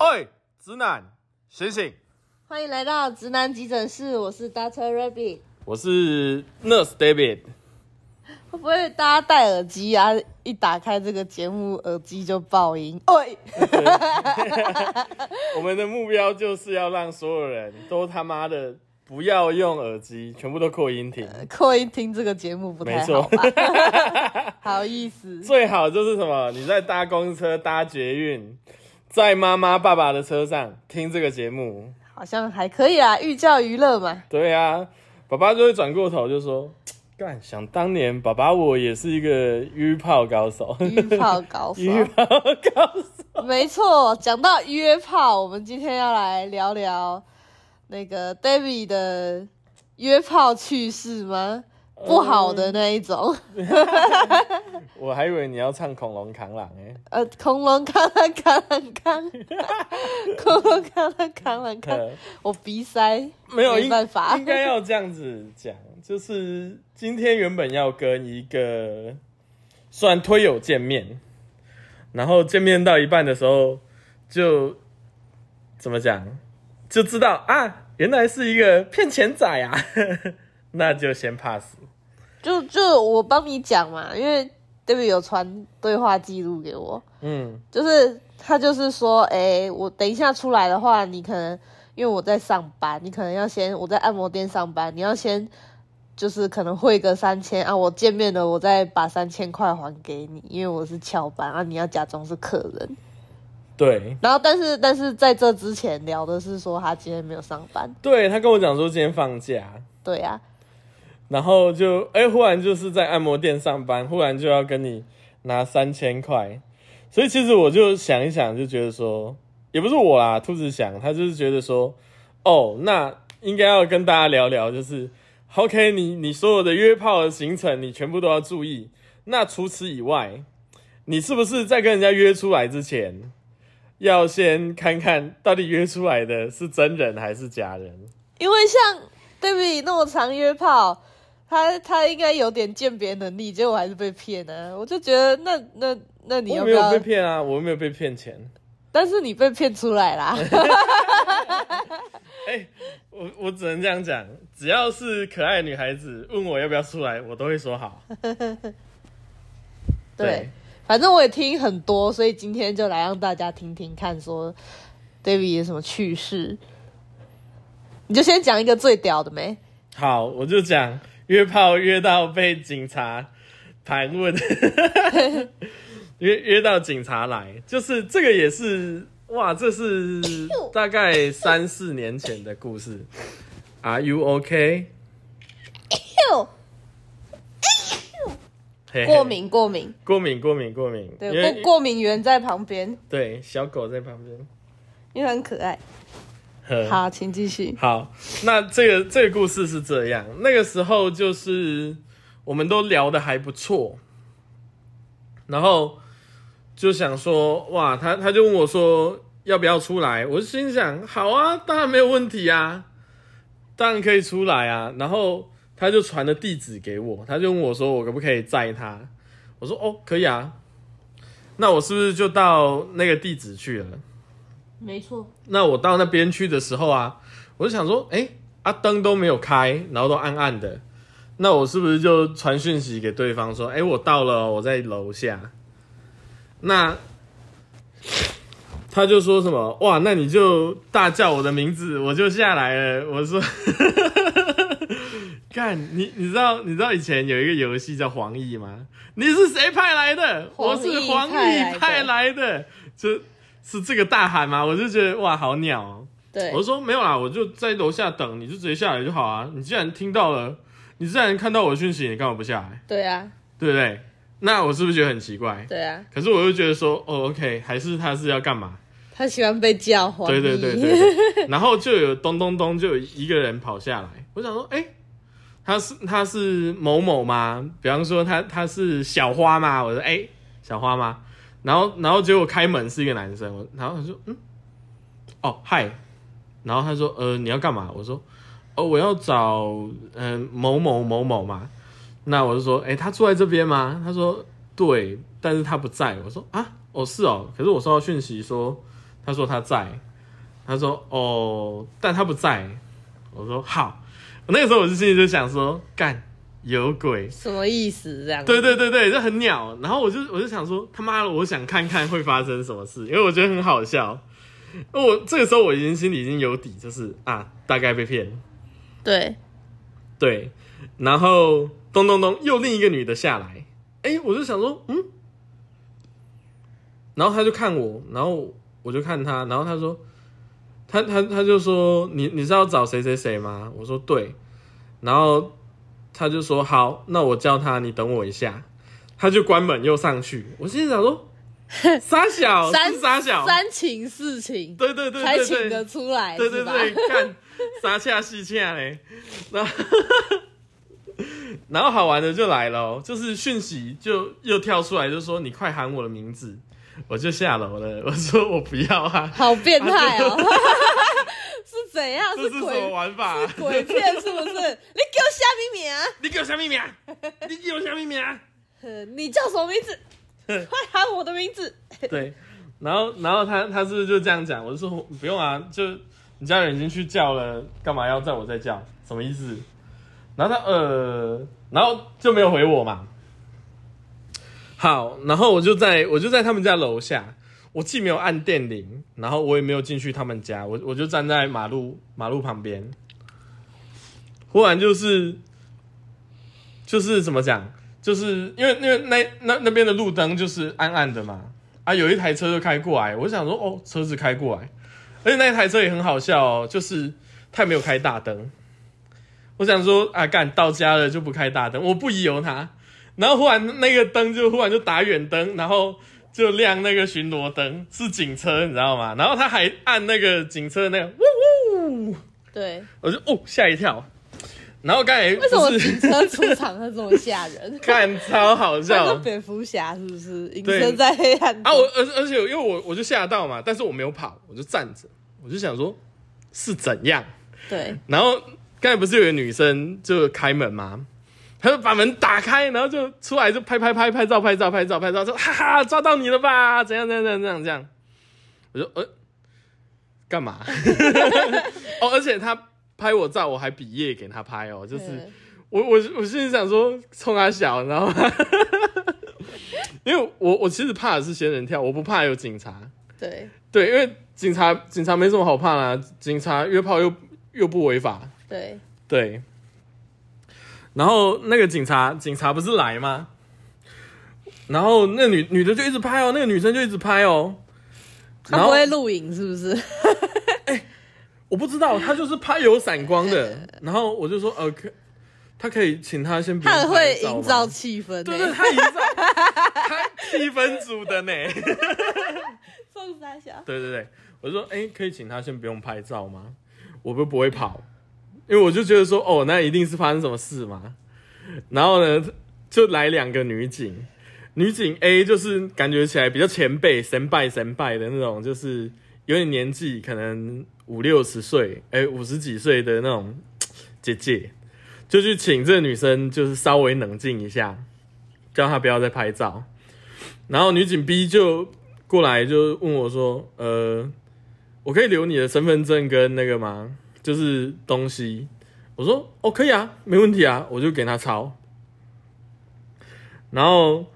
喂，直男，醒醒！欢迎来到直男急诊室，我是 Doctor Rabbit。我是 Nurse David。会不会大家戴耳机啊？一打开这个节目，耳机就爆音？哎，我们的目标就是要让所有人都他妈的不要用耳机，全部都扩音听。扩音听这个节目不太好吧？好意思，最好就是什么？你在搭公车、搭捷运，在妈妈、爸爸的车上听这个节目。好像还可以啦，寓教于乐嘛。对啊，爸爸就会转过头就说：“干，想当年爸爸我也是一个约炮高手。”约炮高手，约炮高手。没错。讲到约炮，我们今天要来聊聊那个 David 的约炮趣事吗？不好的那一种。我还以为你要唱恐龙扛狼哎、呃，恐龙扛狼扛狼扛，恐龙扛狼扛狼扛，呃我鼻塞，没有，没办法。应该要这样子讲，就是今天原本要跟一个算推友见面，然后见面到一半的时候，就怎么讲，就知道啊，原来是一个骗钱仔啊，那就先 pass。就就我帮你讲嘛，因为 David 有传对话记录给我，嗯，就是他就是说，哎、我等一下出来的话，你可能因为我在上班，你可能要先我在按摩店上班，你要先就是可能汇个三千啊，我见面了，我再把三千块还给你，因为我是翘班啊，你要假装是客人。对，然后，但是但是在这之前聊的是说他今天没有上班，对他跟我讲说今天放假，对啊，然后就哎、忽然就是在按摩店上班，忽然就要跟你拿三千块，所以其实我就想一想，就觉得说，也不是我啦，兔子想，他就是觉得说，哦，那应该要跟大家聊聊，就是 OK，你你所有的约炮的行程，你全部都要注意。那除此以外，你是不是在跟人家约出来之前，要先看看到底约出来的是真人还是假人？因为像对比那么长约炮，他他应该有点鉴别能力，结果还是被骗呢、我就觉得那那那你要不要我没有被？骗啊，我又没有被骗钱。但是你被骗出来啦，哎、我我只能这样讲，只要是可爱的女孩子问我要不要出来，我都会说好。对，反正我也听很多，所以今天就来让大家听听看，说 David 有什么趣事。你就先讲一个最屌的没？好，我就讲约炮约到被警察盘问，约约到警察来，就是这个也是哇，这是大概三四年前的故事。Are you okay？嘿嘿过敏过敏，过敏过敏过敏，因对，过过敏源在旁边，对小狗在旁边。因为很可爱。好，请继续。好，那这个这个故事是这样，那个时候就是我们都聊的还不错，然后就想说，哇，他他就问我说要不要出来，我就心想，好啊，当然没有问题啊，当然可以出来啊。然后他就传了地址给我，他就问我说我可不可以载他，我说哦，可以啊。那我是不是就到那个地址去了？没错，那我到那边去的时候啊，我就想说，哎、啊灯都没有开，然后都暗暗的，那我是不是就传讯息给对方说，哎、我到了哦，我在楼下。那他就说什么，哇，那你就大叫我的名字，我就下来了。我说，干你，你知道你知道以前有一个游戏叫黄奕吗？你是谁派来的？我是黄奕派来的，就是这个大喊吗？我就觉得哇，好鸟、哦。对我，就说没有啦，我就在楼下等，你就直接下来就好啊。你既然听到了，你既然看到我的讯息，你干嘛不下来？对啊，对不对？那我是不是觉得很奇怪？对啊，可是我又觉得说，哦，OK，还是他是要干嘛？他喜欢被叫唤对对对对。然后就有咚咚咚，就有一个人跑下来，我想说，哎、他是他是某某吗？比方说他他是小花吗？我说，哎、小花吗？然后然后结果开门是一个男生，然后他说，嗯，哦，嗨。然后他说，呃，你要干嘛？我说，哦，我要找嗯、某某某某嘛。那我就说，哎、他住在这边吗？他说，对，但是他不在。我说啊，哦是哦，可是我收到讯息说他说他在，他说哦，但他不在。我说好，我那个时候我就心里就想说，干有鬼，什么意思？这样？对对对对，就很鸟。然后我就我就想说，他妈的，我想看看会发生什么事，因为我觉得很好笑。我这个时候我已经心里已经有底，就是啊，大概被骗。对对，然后咚咚咚，又另一个女的下来，哎，我就想说，嗯，然后他就看我，然后我就看他，然后他说，他他他就说，你你是要找谁谁谁吗？我说对，然后他就说好，那我叫他，你等我一下，他就关门又上去，我心里想说，傻小三是傻小，三情四情，对对对才请得，出来，对对对，看傻恰戏恰嘞，然后 然后好玩的就来了哦，就是讯息就又跳出来，就说你快喊我的名字，我就下楼了。我说我不要啊，好变态哦！是怎样？这是什么鬼玩法？鬼片是不是？你给我下秘密啊！你给我下秘密啊！你给我下秘密啊！呃你叫什么名字？快喊我的名字！对，然后然后他他是就这样讲？我就说不用啊，就你家人已经去叫了，干嘛要在我再叫？什么意思？然后他呃，然后就没有回我嘛。好，然后我就在我就在他们家楼下，我既没有按电铃，然后我也没有进去他们家，我我就站在马路马路旁边，忽然就是就是怎么讲，就是因为因为那那那边的路灯就是暗暗的嘛，啊，有一台车就开过来，我想说哦，车子开过来，而且那一台车也很好笑哦，就是他也没有开大灯，我想说啊，干到家了就不开大灯，我不疑有他，然后忽然那个灯就忽然就打远灯，然后就亮那个巡逻灯，是警车，你知道吗？然后他还按那个警车那个呜呜，对，我就哦吓一跳，然后刚才为什么警车出场会这么吓人？看超好笑是蝙蝠侠是不是？隐对身在黑暗啊！我而而且因为我我就吓到嘛，但是我没有跑，我就站着，我就想说是怎样。对然后刚才不是有个女生就开门吗？她就把门打开，然后就出来就拍拍拍拍照拍照拍照拍照，说哈哈抓到你了吧？怎样怎样怎样怎样这样？我就呃干嘛？哦，而且他拍我照，我还比耶给他拍哦，就是。嗯我我我心里想说冲他小，你知道吗？因为我我其实怕的是仙人跳，我不怕有警察。对对，因为警察警察没什么好怕啦、警察约炮又又不违法。对对，然后那个警察警察不是来吗？然后那女女的就一直拍哦，那个女生就一直拍哦。他不会录影是不是？我不知道，他就是拍有闪光的。然后我就说，呃，可他可以请他先不用拍照吗营造气氛、欸，对对，他营造他气氛组的呢。放三小，对对对，我就说，哎、可以请他先不用拍照吗？我不不会跑，因为我就觉得说，哦，那一定是发生什么事嘛。然后呢，就来两个女警，女警 A 就是感觉起来比较前辈、神拜神拜的那种，就是有点年纪，可能五六十岁，哎、五十几岁的那种 姐姐，就去请这个女生，就是稍微冷静一下，叫她不要再拍照。然后女警 B 就过来就问我说：“呃，我可以留你的身份证跟那个吗？就是东西。”我说：“哦，可以啊，没问题啊。”我就给他抄。然后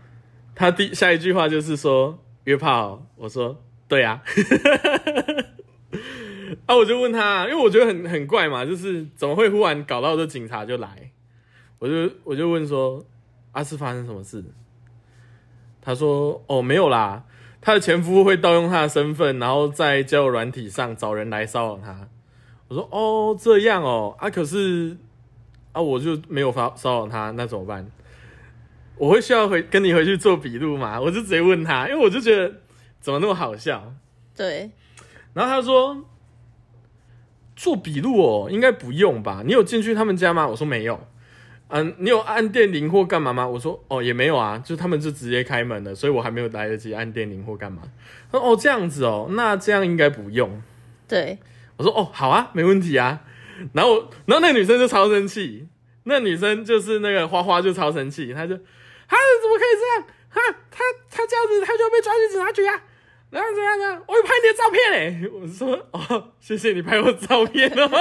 他第下一句话就是说：“约炮。”我说：“对啊。”啊，我就问他，因为我觉得很很怪嘛，就是怎么会忽然搞到这警察就来？我就我就问说：“啊，是发生什么事？”他说：“哦，没有啦，他的前夫会盗用他的身份，然后在交友软体上找人来骚扰他。”我说：“哦，这样哦，啊，可是啊，我就没有发骚扰他，那怎么办？我会需要回跟你回去做笔录吗？”我就直接问他，因为我就觉得怎么那么好笑。对然后他说：“做笔录哦，应该不用吧？你有进去他们家吗？”我说：“没有。”嗯，你有按电铃或干嘛吗？我说哦，也没有啊，就他们就直接开门了，所以我还没有来得及按电铃或干嘛。他说哦，这样子哦，那这样应该不用。对我说哦，好啊，没问题啊。然后，然后那个女生就超生气，那女生就是那个花花就超生气，她就，她，怎么可以这样？哈，她她这样子，她就要被抓去警察局啊！然后怎样呢，我有拍你的照片嘞，我说哦，谢谢你拍我照片哦。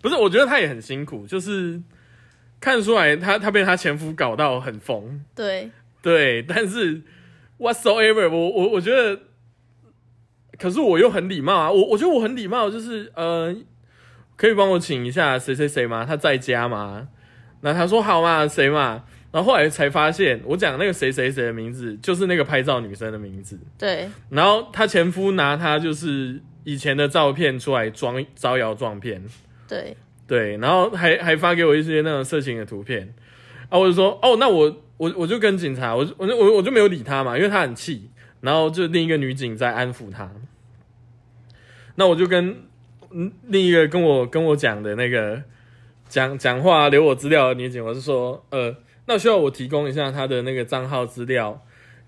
不是，我觉得她也很辛苦，就是看得出来她她被她前夫搞到很疯，对对，但是 whatsoever，我我我觉得，可是我又很礼貌啊，我我觉得我很礼貌，就是呃，可以帮我请一下谁谁谁吗？他在家吗？那他说好嘛，谁嘛？然后后来才发现，我讲那个谁谁谁的名字，就是那个拍照女生的名字。对然后她前夫拿她就是以前的照片出来装招摇撞骗，对对，然后还还发给我一些那种色情的图片，啊，我就说哦，那我我我就跟警察，我就我就我我就没有理他嘛，因为他很气，然后就另一个女警在安抚他，那我就跟嗯另一个跟我跟我讲的那个讲讲话留我资料的女警，我是说呃。那需要我提供一下他的那个账号资料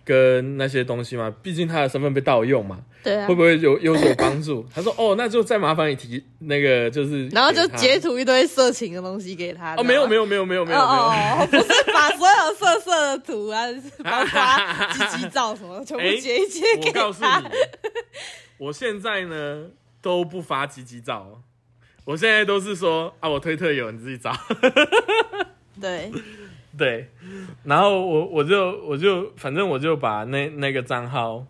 跟那些东西吗？毕竟他的身份被盗用嘛，对啊会，不会有有所帮助？他说哦，那就再麻烦你提那个就是，然后就截图一堆色情的东西给他。哦，没有没有。没有没有没有没有，哦哦哦，不是把所有色色的图啊，包括鸡鸡照什么，全部哎截一截给我告诉他。你，我现在呢都不发鸡鸡照，我现在都是说啊，我推特有，你自己找。对。对，然后我我就我就反正我就把那那个账号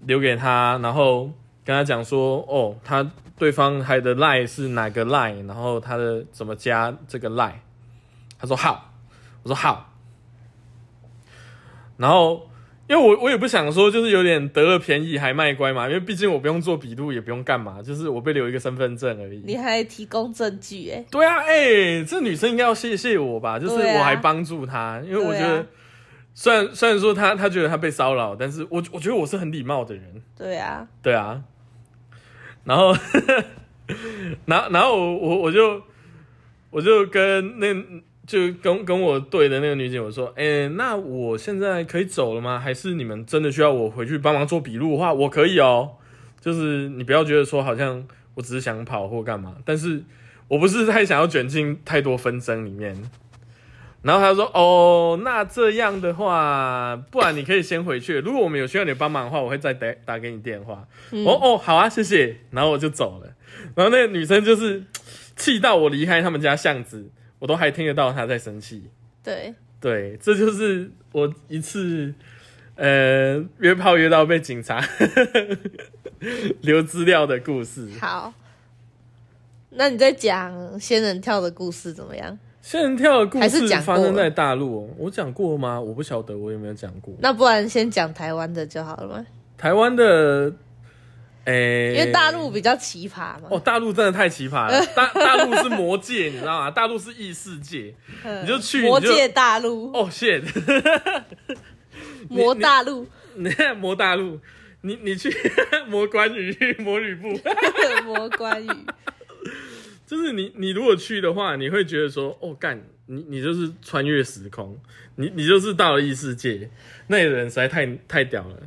留给他，然后跟他讲说，哦，他对方还的 line 是哪个 line，然后他的怎么加这个 line，他说好，我说好，然后因为我我也不想说就是有点得了便宜还卖乖嘛，因为毕竟我不用做笔录，也不用干嘛，就是我被留一个身份证而已。你还提供证据哎，对啊，哎、这女生应该要谢谢我吧？就是我还帮助她，因为我觉得虽然虽然说她她觉得她被骚扰，但是我我觉得我是很礼貌的人，对啊，对啊。然后，然后然后我我我就我就跟那就跟跟我对的那个女警我说，哎、那我现在可以走了吗？还是你们真的需要我回去帮忙做笔录的话，我可以哦。就是你不要觉得说好像我只是想跑或干嘛，但是我不是太想要卷进太多纷争里面。然后他说：“哦，那这样的话，不然你可以先回去。如果我们有需要你帮忙的话，我会再打打给你电话。嗯哦哦，好啊，谢谢。然后我就走了。然后那个女生就是气到我离开他们家巷子，我都还听得到他在生气。对对，这就是我一次呃约炮约到被警察 留资料的故事。好。那你在讲仙人跳的故事怎么样？仙人跳的故事发生在大陆哦，我讲过吗？我不晓得我有没有讲过。那不然先讲台湾的就好了吗，台湾的，诶、因为大陆比较奇葩嘛。哦，大陆真的太奇葩了。大大陆是魔界，你知道吗？大陆是异世界。嗯你就去魔界大陆，哦、shit，魔大陆，你看魔大陆，你你去魔关羽、魔吕布，魔关羽，就是你你如果去的话，你会觉得说，哦干，你你就是穿越时空，你你就是到了异世界，那里的人实在太太屌了。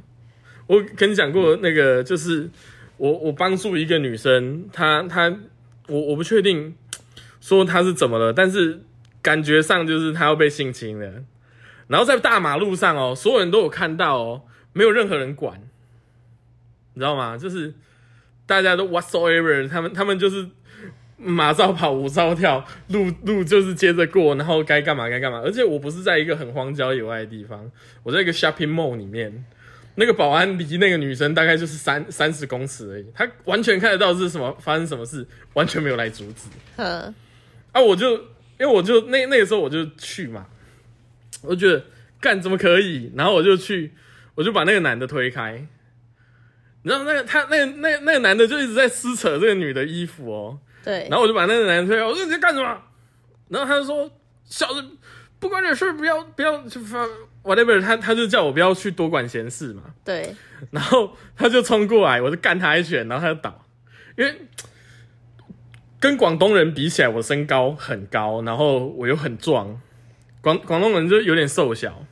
我跟你讲过那个，就是我我帮助一个女生，她她我我不确定说她是怎么了，但是感觉上就是她要被性侵了。然后在大马路上哦，所有人都有看到哦，没有任何人管，你知道吗？就是大家都 whatsoever，他们他们就是马照跑，舞照跳，路路就是接着过，然后该干嘛该干嘛。而且我不是在一个很荒郊野外的地方，我在一个 shopping mall 里面，那个保安离那个女生大概就是三三十公尺而已，他完全看得到是什么发生什么事，完全没有来阻止。嗯，啊，我就因为我就那那个时候我就去嘛，我就觉得干怎么可以，然后我就去，我就把那个男的推开，你知道那个他那个那那个男的就一直在撕扯这个女的衣服哦，对。然，后我就把那个男的推开，我说你在干什么？然后他就说小子不关你的事，不要不要就发 whatever，他他就叫我不要去多管闲事嘛，对，然后他就冲过来，我就干他一拳，然后他就倒，因为跟广东人比起来，我身高很高，然后我又很壮，广广东人就有点瘦小，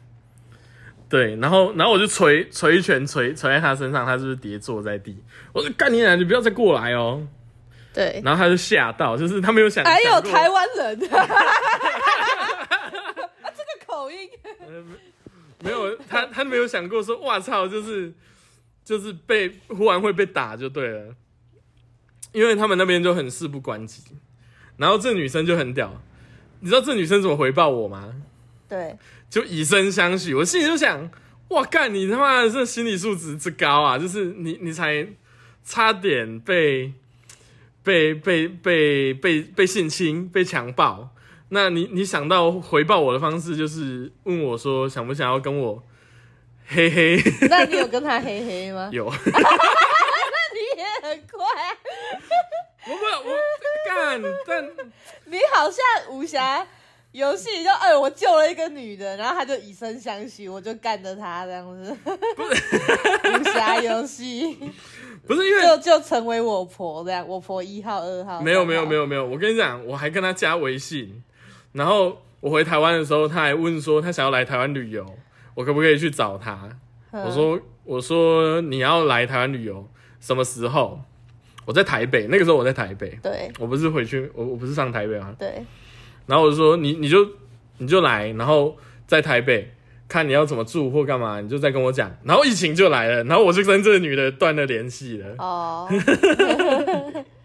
对，然后然后我就捶捶一拳捶捶在他身上，他就是跌坐在地，我说干你娘，你不要再过来哦，对，然后他就吓到，就是他没有想，还有台湾人，啊，这个口音，没有他他没有想过说，哇操，就是就是被忽然会被打就对了，因为他们那边就很事不关己，然后这女生就很屌，你知道这女生怎么回报我吗？对，就以身相许，我心里就想，哇干，你他妈的这心理素质之高啊！就是你你才差点被被被被被被性侵、被强暴，那你你想到回报我的方式就是问我说想不想要跟我嘿嘿？那你有跟他嘿嘿吗？有，那你也很快啊，我不我干，但你好像武侠游戏就哎，我救了一个女的，然后他就以身相许，我就干着她这样子。不 是武侠游戏不是因为就就成为我婆这样，我婆一号、二号。没有没有没有，有没有，我跟你讲，我还跟他加微信，然后我回台湾的时候，他还问说他想要来台湾旅游，我可不可以去找他？嗯我说我说你要来台湾旅游，什么时候？我在台北，那个时候我在台北，对我不是回去，我我不是上台北吗？对，然后我就说你你就你就来，然后在台北看你要怎么住或干嘛，你就再跟我讲。然后疫情就来了，然后我就跟这个女的断了联系了。哦，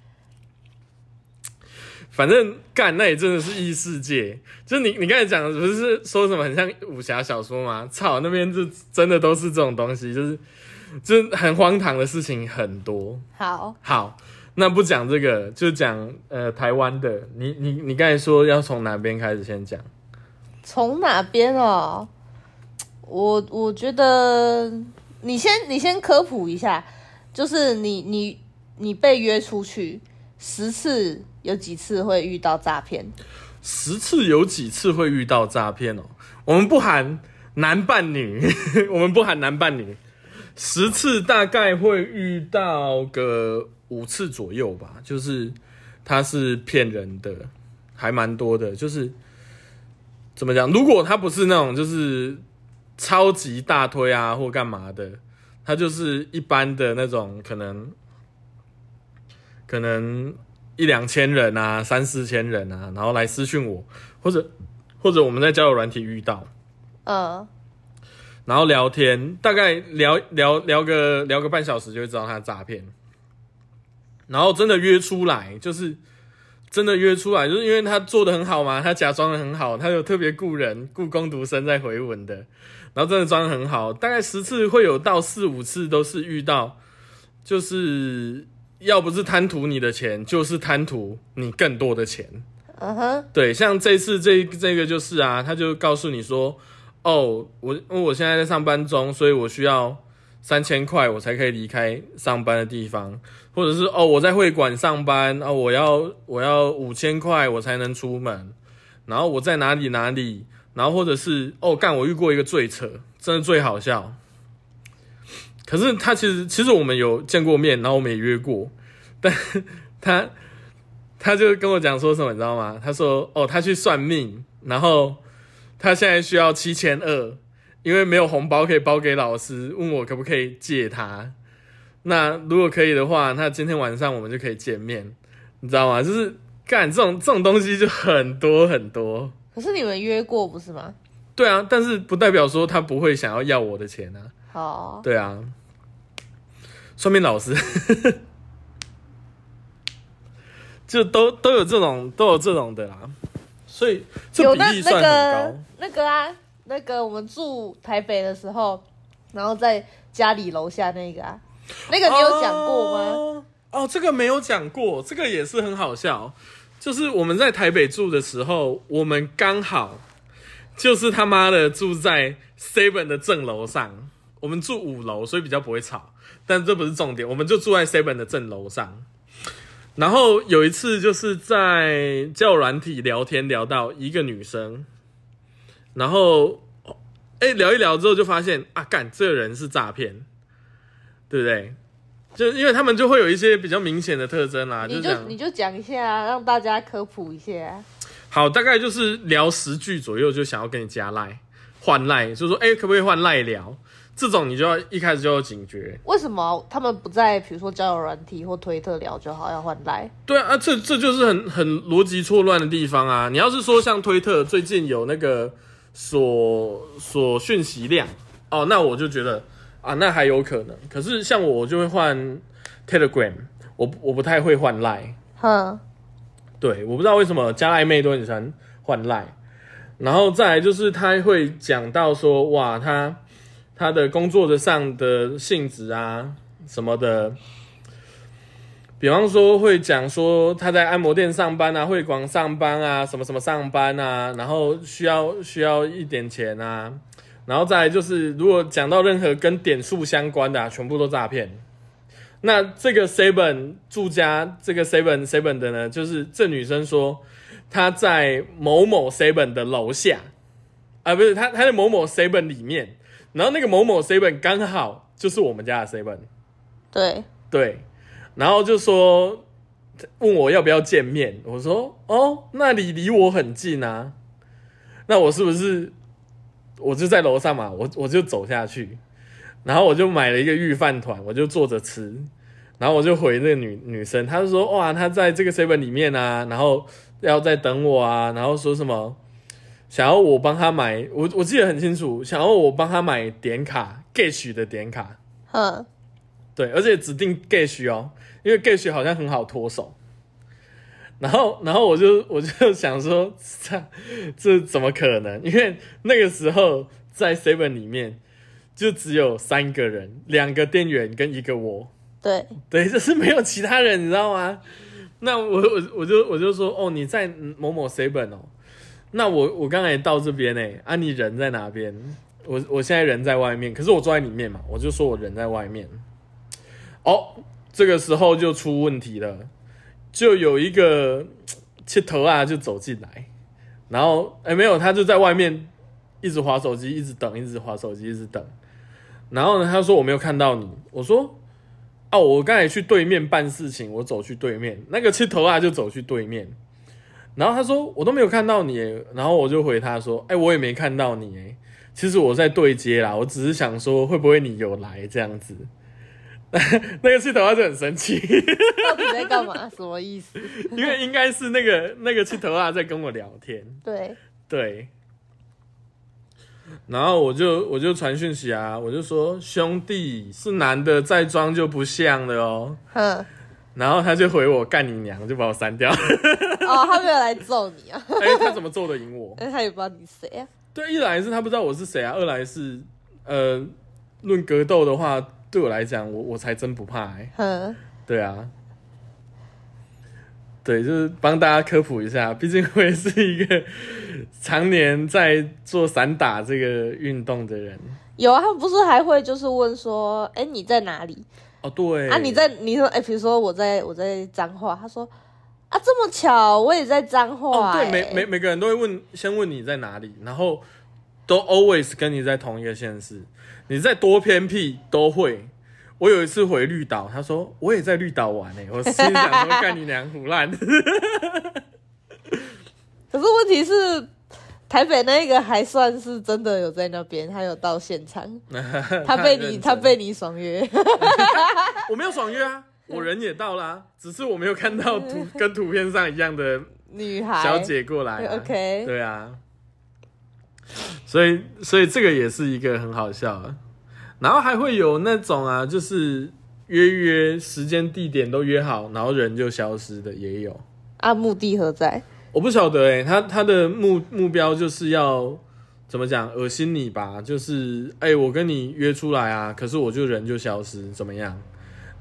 反正干那也真的是异世界，就是你你刚才讲的不是说什么很像武侠小说吗？操，那边就真的都是这种东西，就是就是很荒唐的事情很多。好，好，那不讲这个，就讲呃台湾的。你你你刚才说要从哪边开始先讲？从哪边哦？我我觉得你先你先科普一下，就是你你你被约出去十次，有几次会遇到诈骗？十次有几次会遇到诈骗哦？我们不含男扮女，我们不含男扮女，十次大概会遇到个五次左右吧。就是他是骗人的，还蛮多的。就是怎么讲？如果他不是那种就是超级大推啊或干嘛的，他就是一般的那种可能可能一两千人啊，三四千人啊，然后来私讯我，或者或者我们在交友软体遇到，嗯，然后聊天，大概聊聊聊个聊个半小时就会知道他是诈骗，然后真的约出来，就是真的约出来，就是因为他做的很好嘛，他假装的很好，他有特别雇人雇工读生在回文的，然后真的装的很好，大概十次会有到四五次都是遇到，就是要不是贪图你的钱，就是贪图你更多的钱。嗯哼，对，像这次这这个就是啊，他就告诉你说，哦，我因为我现在在上班中，所以我需要三千块，我才可以离开上班的地方，或者是哦，我在会馆上班啊、我要我要五千块我才能出门，然后我在哪里哪里，然后或者是哦，干我遇过一个最扯，真的最好笑。可是他其实其实我们有见过面，然后我们也约过，但 他他就跟我讲说什么，你知道吗？他说哦，他去算命，然后他现在需要七千二，因为没有红包可以包给老师，问我可不可以借他。那如果可以的话，那今天晚上我们就可以见面，你知道吗？就是干这种这种东西就很多很多。可是你们约过不是吗？对啊，但是不代表说他不会想要要我的钱啊。好，对啊，算命老师 就都都有这种都有这种的啦，所以这有那那比例算很个高。那个啊，那个我们住台北的时候，然后在家里楼下那个啊，那个你有讲过吗？哦？哦，这个没有讲过，这个也是很好笑。就是我们在台北住的时候，我们刚好就是他妈的住在 Seven 的正楼上，我们住五楼，所以比较不会吵。但这不是重点，我们就住在 Seven 的正楼上。然后有一次就是在交友软体聊天聊到一个女生，然后哎、聊一聊之后就发现啊，干这个人是诈骗，对不对？就因为他们就会有一些比较明显的特征啦，你。就你就讲一下啊，让大家科普一下啊。好，大概就是聊十句左右，就想要跟你加赖换赖，就说哎、可不可以换赖聊？这种你就要一开始就有警觉。为什么他们不在比如说交友软体或推特聊就好，要换来？对啊，啊这这就是很很逻辑错乱的地方啊！你要是说像推特最近有那个所所讯息量哦，那我就觉得啊，那还有可能。可是像我，我就会换 Telegram，我我不太会换 Line。哼，对，我不知道为什么加暧昧都很喜欢换赖，然后再来就是他会讲到说，哇，他他的工作的上的性质啊什么的，比方说会讲说他在按摩店上班啊，会馆上班啊，什么什么上班啊，然后需要需要一点钱啊，然后再来就是如果讲到任何跟点数相关的、啊，全部都诈骗。那这个 seven 住家，这个 seven seven 的呢，就是这女生说她在某某 seven 的楼下，啊，不是她，她在某某 seven 里面，然后那个某某 seven 刚好就是我们家的 seven，对，对，然后就说问我要不要见面，我说哦，那里离我很近啊，那我是不是我就在楼上嘛，我我就走下去，然后我就买了一个御饭团，我就坐着吃，然后我就回那个女女生，她就说哇，她在这个 seven 里面啊，然后要在等我啊，然后说什么想要我帮他买，我我记得很清楚，想要我帮他买点卡 Gash 的点卡，哼，对，而且指定 Gash 哦，因为 Gash 好像很好脱手。然后，然后我就我就想说，这这怎么可能？因为那个时候在 Seven 里面就只有三个人，两个店员跟一个我，对，对，就是没有其他人，你知道吗？那我我我就我就说，哦，你在某某 Seven 哦，那我我刚才到这边呢，啊，你人在哪边？我我现在人在外面，可是我坐在里面嘛，我就说我人在外面。哦，这个时候就出问题了，就有一个切头啊就走进来，然后哎没有，他就在外面一直划手机，一直等，一直划手机，一直等。然后呢，他说我没有看到你，我说哦，我刚才去对面办事情，我走去对面，那个切头啊就走去对面。然后他说我都没有看到你，然后我就回他说，哎，我也没看到你哎，其实我在对接啦，我只是想说会不会你有来这样子。那个气头他就很生气，到底在干嘛？什么意思？因为应该是那个那个气头啊在跟我聊天，对，对。然后我就我就传讯息啊，我就说兄弟是男的再装就不像了哦。哼，然后他就回我干你娘，就把我删掉。哦，他没有来揍你啊？哎、他怎么揍得赢我？哎，他也不知道你谁啊？对，一来是他不知道我是谁啊，二来是呃，论格斗的话，对我来讲，我我才真不怕哎、哼，对啊，对，就是帮大家科普一下，毕竟我也是一个常年在做散打这个运动的人。有啊，他不是还会就是问说，哎，你在哪里？哦，对啊，你在你说，哎，比如说我在我在彰化，他说啊，这么巧，我也在彰化、哦，对，哎每每每个人都会问，先问你在哪里，然后都 always 跟你在同一个县市，你在多偏僻都会。我有一次回绿岛，他说我也在绿岛玩呢、我心想说干你娘胡烂。可是问题是，台北那个还算是真的有在那边，他有到现场，他被你他被你爽约，我没有爽约啊，我人也到啦、只是我没有看到图 跟图片上一样的女孩小姐过来、啊。OK 对啊，所以所以这个也是一个很好笑啊。然后还会有那种啊，就是约约时间地点都约好，然后人就消失的也有。啊，目的何在？我不晓得哎、他他的目目标就是要怎么讲，恶心你吧？就是哎、我跟你约出来啊，可是我就人就消失，怎么样？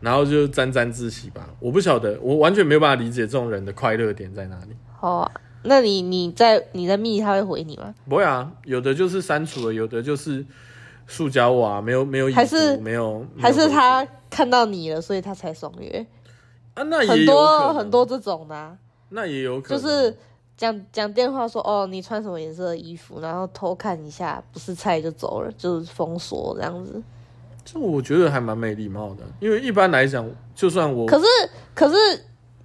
然后就沾沾自喜吧。我不晓得，我完全没有办法理解这种人的快乐点在哪里。好啊，那你你在你在密他会回你吗？不会啊，有的就是删除了，有的就是塑胶瓦，没有没有还是没有，还是他看到你了，所以他才爽约？啊？那也很多很多，这种的、啊，那也有可能，就是讲讲电话说哦，你穿什么颜色的衣服，然后偷看一下，不是菜就走了，就是封锁这样子。这我觉得还蛮没礼貌的，因为一般来讲，就算我可是可是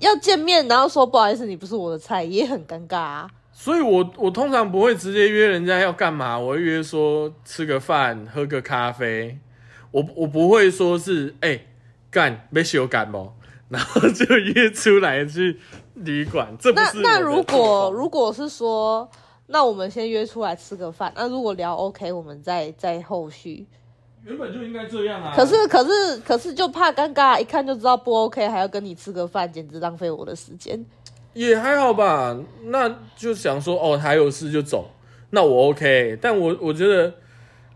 要见面，然后说不好意思，你不是我的菜，也很尴尬啊。所以我我通常不会直接约人家要干嘛，我会约说吃个饭、喝个咖啡。我我不会说是哎、干没修感冒，然后就约出来去旅馆。这不那那是我的作如果如果是说那我们先约出来吃个饭。那如果聊 OK，我们再再后续。原本就应该这样啊。可是可是可是就怕尴尬，一看就知道不 OK，还要跟你吃个饭，简直浪费我的时间。也还好吧，那就想说哦，还有事就走，那我 OK。但我我觉得，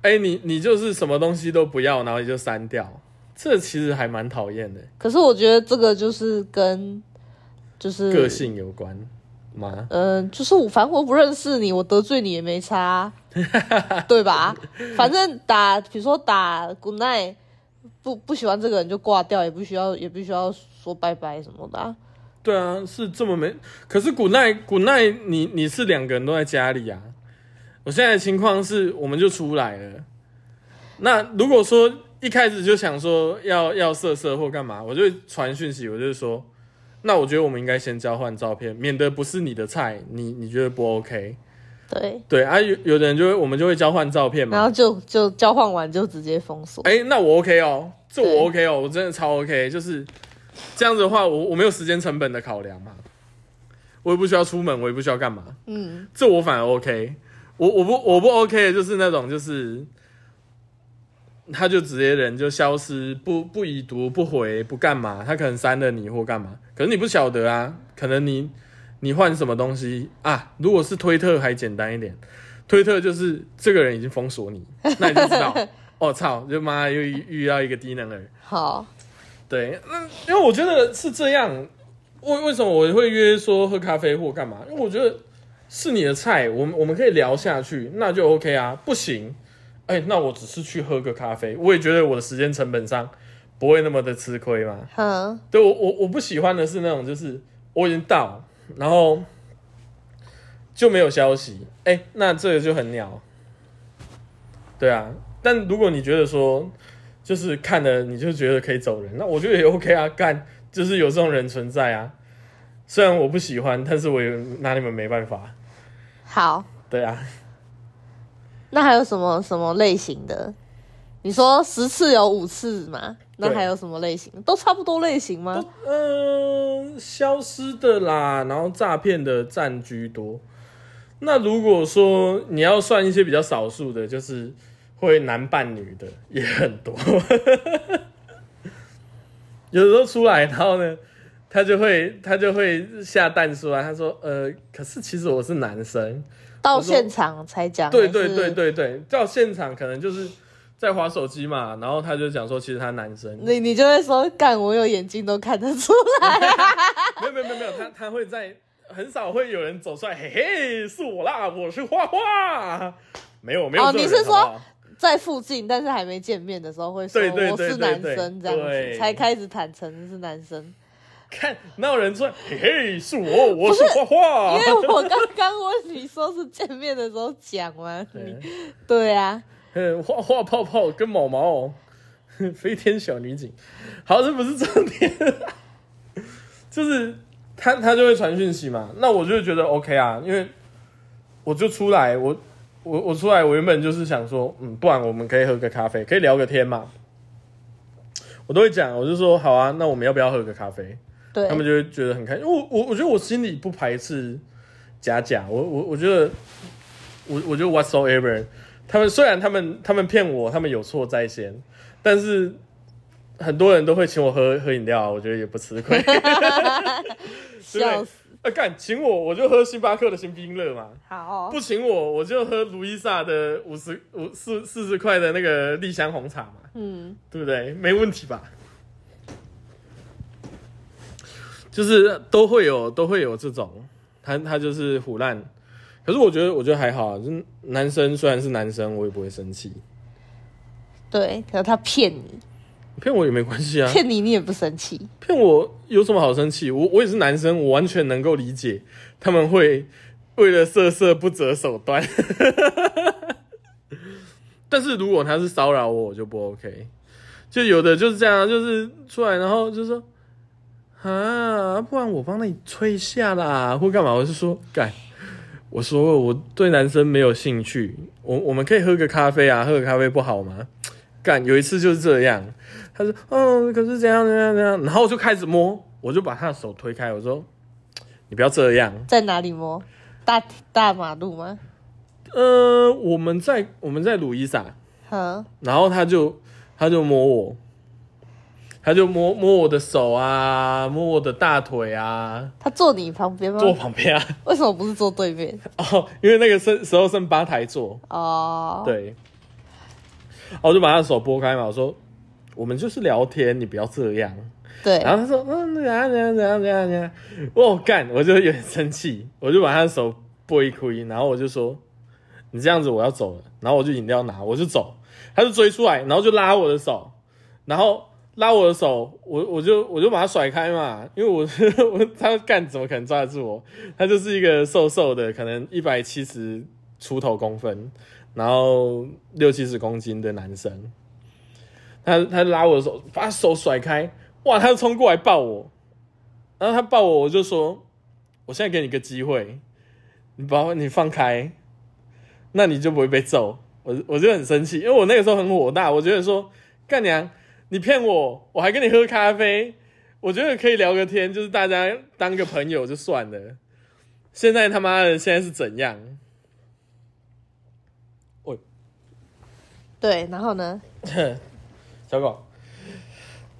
哎，你你就是什么东西都不要，然后你就删掉，这其实还蛮讨厌的。可是我觉得这个就是跟就是个性有关吗？嗯，就是我反正我不认识你，我得罪你也没差，对吧？反正打比如说打 Good night，不不喜欢这个人就挂掉，也不需要也不需要说拜拜什么的啊。对啊，是这么没。可是古奈古奈，你你是两个人都在家里啊。我现在的情况是，我们就出来了。那如果说一开始就想说要要色色或干嘛，我就传讯息，我就说，那我觉得我们应该先交换照片，免得不是你的菜，你你觉得不 OK？对对啊，有有的人就会我们就会交换照片嘛，然后就就交换完就直接封锁。哎，那我 OK 哦，这我 OK 哦，我真的超 OK，就是。这样子的话，我我没有时间成本的考量嘛，我也不需要出门，我也不需要干嘛，嗯，这我反而 OK，我我不我不 OK 的就是那种就是，他就直接人就消失，不不已读不回不干嘛，他可能删了你或干嘛，可是你不晓得啊，可能你你换什么东西啊，如果是推特还简单一点，推特就是这个人已经封锁你，那你就知道，哦操，就妈又遇到一个低能儿，好。对，那因为我觉得是这样，为为什么我会约说喝咖啡或干嘛？因为我觉得是你的菜，我们我们可以聊下去，那就 OK 啊。不行，哎，那我只是去喝个咖啡，我也觉得我的时间成本上不会那么的吃亏嘛。嗯，对我我我不喜欢的是那种，就是我已经到，然后就没有消息，哎，那这个就很鸟。对啊，但如果你觉得说。就是看了你就觉得可以走人，那我觉得也 OK 啊，干就是有这种人存在啊。虽然我不喜欢，但是我也拿你们没办法。好，对啊。那还有什么什么类型的？你说十次有五次嘛？那还有什么类型？都差不多类型吗？嗯，消失的啦，然后诈骗的占居多。那如果说你要算一些比较少数的，就是。会男扮女的也很多，有时候出来，然后呢，他就会他就会下蛋出来，他说：“呃，可是其实我是男生。”到现场才讲。对对对对对，到现场可能就是在划手机嘛，然后他就讲说，其实他男生。你你就会说，干我有眼睛都看得出来。没有没有没有没有，他他会在很少会有人走出来，嘿嘿，是我啦，我是画画。没有没有，哦，你是说？在附近，但是还没见面的时候会说我是男生这样子，才开始坦诚是男生。看，哪有人说嘿嘿是我，我是画画。因为我刚刚问你说是见面的时候讲吗？对啊，画画泡泡跟毛毛，飞天小女警。好，这不是重点，就是他他就会传讯息嘛，那我就觉得 OK 啊，因为我就出来我。我我出来，我原本就是想说，嗯，不然我们可以喝个咖啡，可以聊个天嘛。我都会讲，我就说好啊，那我们要不要喝个咖啡？对，他们就会觉得很开心。我我我觉得我心里不排斥假假，我我我觉得我我觉得 whatsoever，他们虽然他们他们骗我，他们有错在先，但是很多人都会请我喝喝饮料，我觉得也不吃亏。笑死。啊，干，请我我就喝星巴克的新冰乐嘛。好，不请我我就喝卢伊萨的五十五四四十块的那个丽香红茶嘛。嗯，对不对？没问题吧？就是都会有都会有这种，他他就是胡烂。可是我觉得我觉得还好，就男生虽然是男生，我也不会生气。对，可是他骗你。骗我也没关系啊，骗你你也不生气，骗我有什么好生气？我我也是男生，我完全能够理解他们会为了色色不择手段。但是如果他是骚扰我，我就不 OK。就有的就是这样，就是出来然后就说啊，不然我帮你吹一下啦，或干嘛？我是说干，我说我对男生没有兴趣，我我们可以喝个咖啡啊，喝个咖啡不好吗？干，有一次就是这样。他说：“嗯，可是怎样怎样怎样，然后我就开始摸，我就把他的手推开，我说：‘你不要这样。’在哪里摸？大大马路吗？呃，我们在我们在鲁伊萨，好，然后他就他就摸我，他就摸摸我的手啊，摸我的大腿啊，他坐你旁边吗？坐我旁边啊。为什么不是坐对面？哦，因为那个剩时候剩吧台座，哦，，对，然后我就把他的手拨开嘛，我说我们就是聊天，你不要这样。对，然后他说嗯怎样怎样怎样怎样。怎样，我干，我就有点生气，我就把他的手拨一亏，然后我就说你这样子我要走了，然后我就饮料拿，我就走，他就追出来，然后就拉我的手，然后拉我的手，我我就我就把他甩开嘛，因为我 我他干怎么可能抓得住我？他就是一个瘦瘦的，可能一百七十出头公分，然后六七十公斤的男生，他他拉我的手，把手甩开，哇，他就冲过来抱我，然后他抱我，我就说，我现在给你个机会，你把你放开，那你就不会被揍。我我就很生气，因为我那个时候很火大，我觉得说干娘你骗我，我还跟你喝咖啡，我觉得可以聊个天，就是大家当个朋友就算了。现在他妈的现在是怎样？喂对，然后呢？小狗，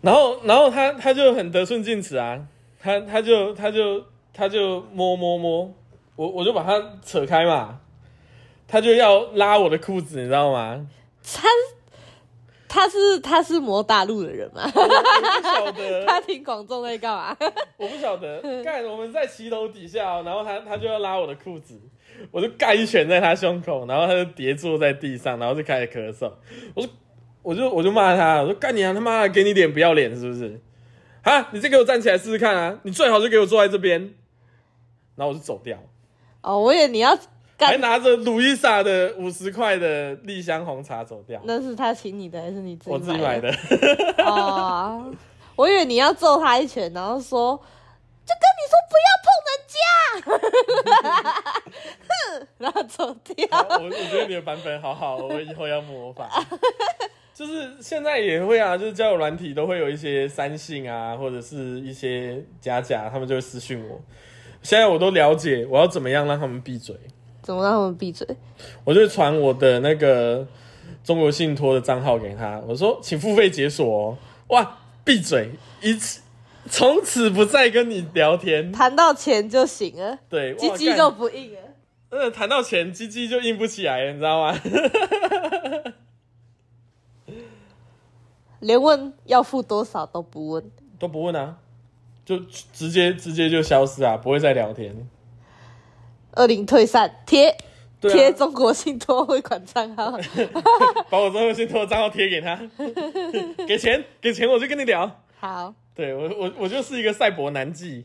然后然后他他就很得寸进尺啊，他他就他就他就摸摸摸，我我就把他扯开嘛，他就要拉我的裤子，你知道吗？他他是他是魔大陆的人吗？我不晓得，他听广众在干嘛？我不晓得，干我们在骑楼底下哦、然后他他就要拉我的裤子，我就盖一拳在他胸口，然后他就跌坐在地上，然后就开始咳嗽。我说，我就我就骂他，我说干你啊，他妈的给你脸不要脸是不是？啊，你再给我站起来试试看啊！你最好就给我坐在这边，然后我就走掉，哦，我以为你要干，还拿着鲁伊莎的五十块的丽香红茶走掉，那是他请你的还是你自己我自己买的？的。哦，我以为你要揍他一拳，然后说，就跟你说不要碰人家，哼，然后走掉。我我觉得你的版本好好，我以后要模仿。就是现在也会啊，就是交友软体都会有一些三性啊，或者是一些假假，他们就会私讯我。现在我都了解，我要怎么样让他们闭嘴，怎么让他们闭嘴？我就会传我的那个中国信托的账号给他，我说请付费解锁哦。哇，闭嘴，一次从此不再跟你聊天。谈到钱就行了，对，鸡鸡就不硬了。呃，谈到钱，鸡鸡就硬不起来了，你知道吗？连问要付多少都不问，都不问啊，就直接直接就消失啊，不会再聊天。二零退散贴对贴啊，中国信托汇款账号，把我中国信托的账号贴给他，给钱给钱我就跟你聊。好。对我我我就是一个赛博男妓。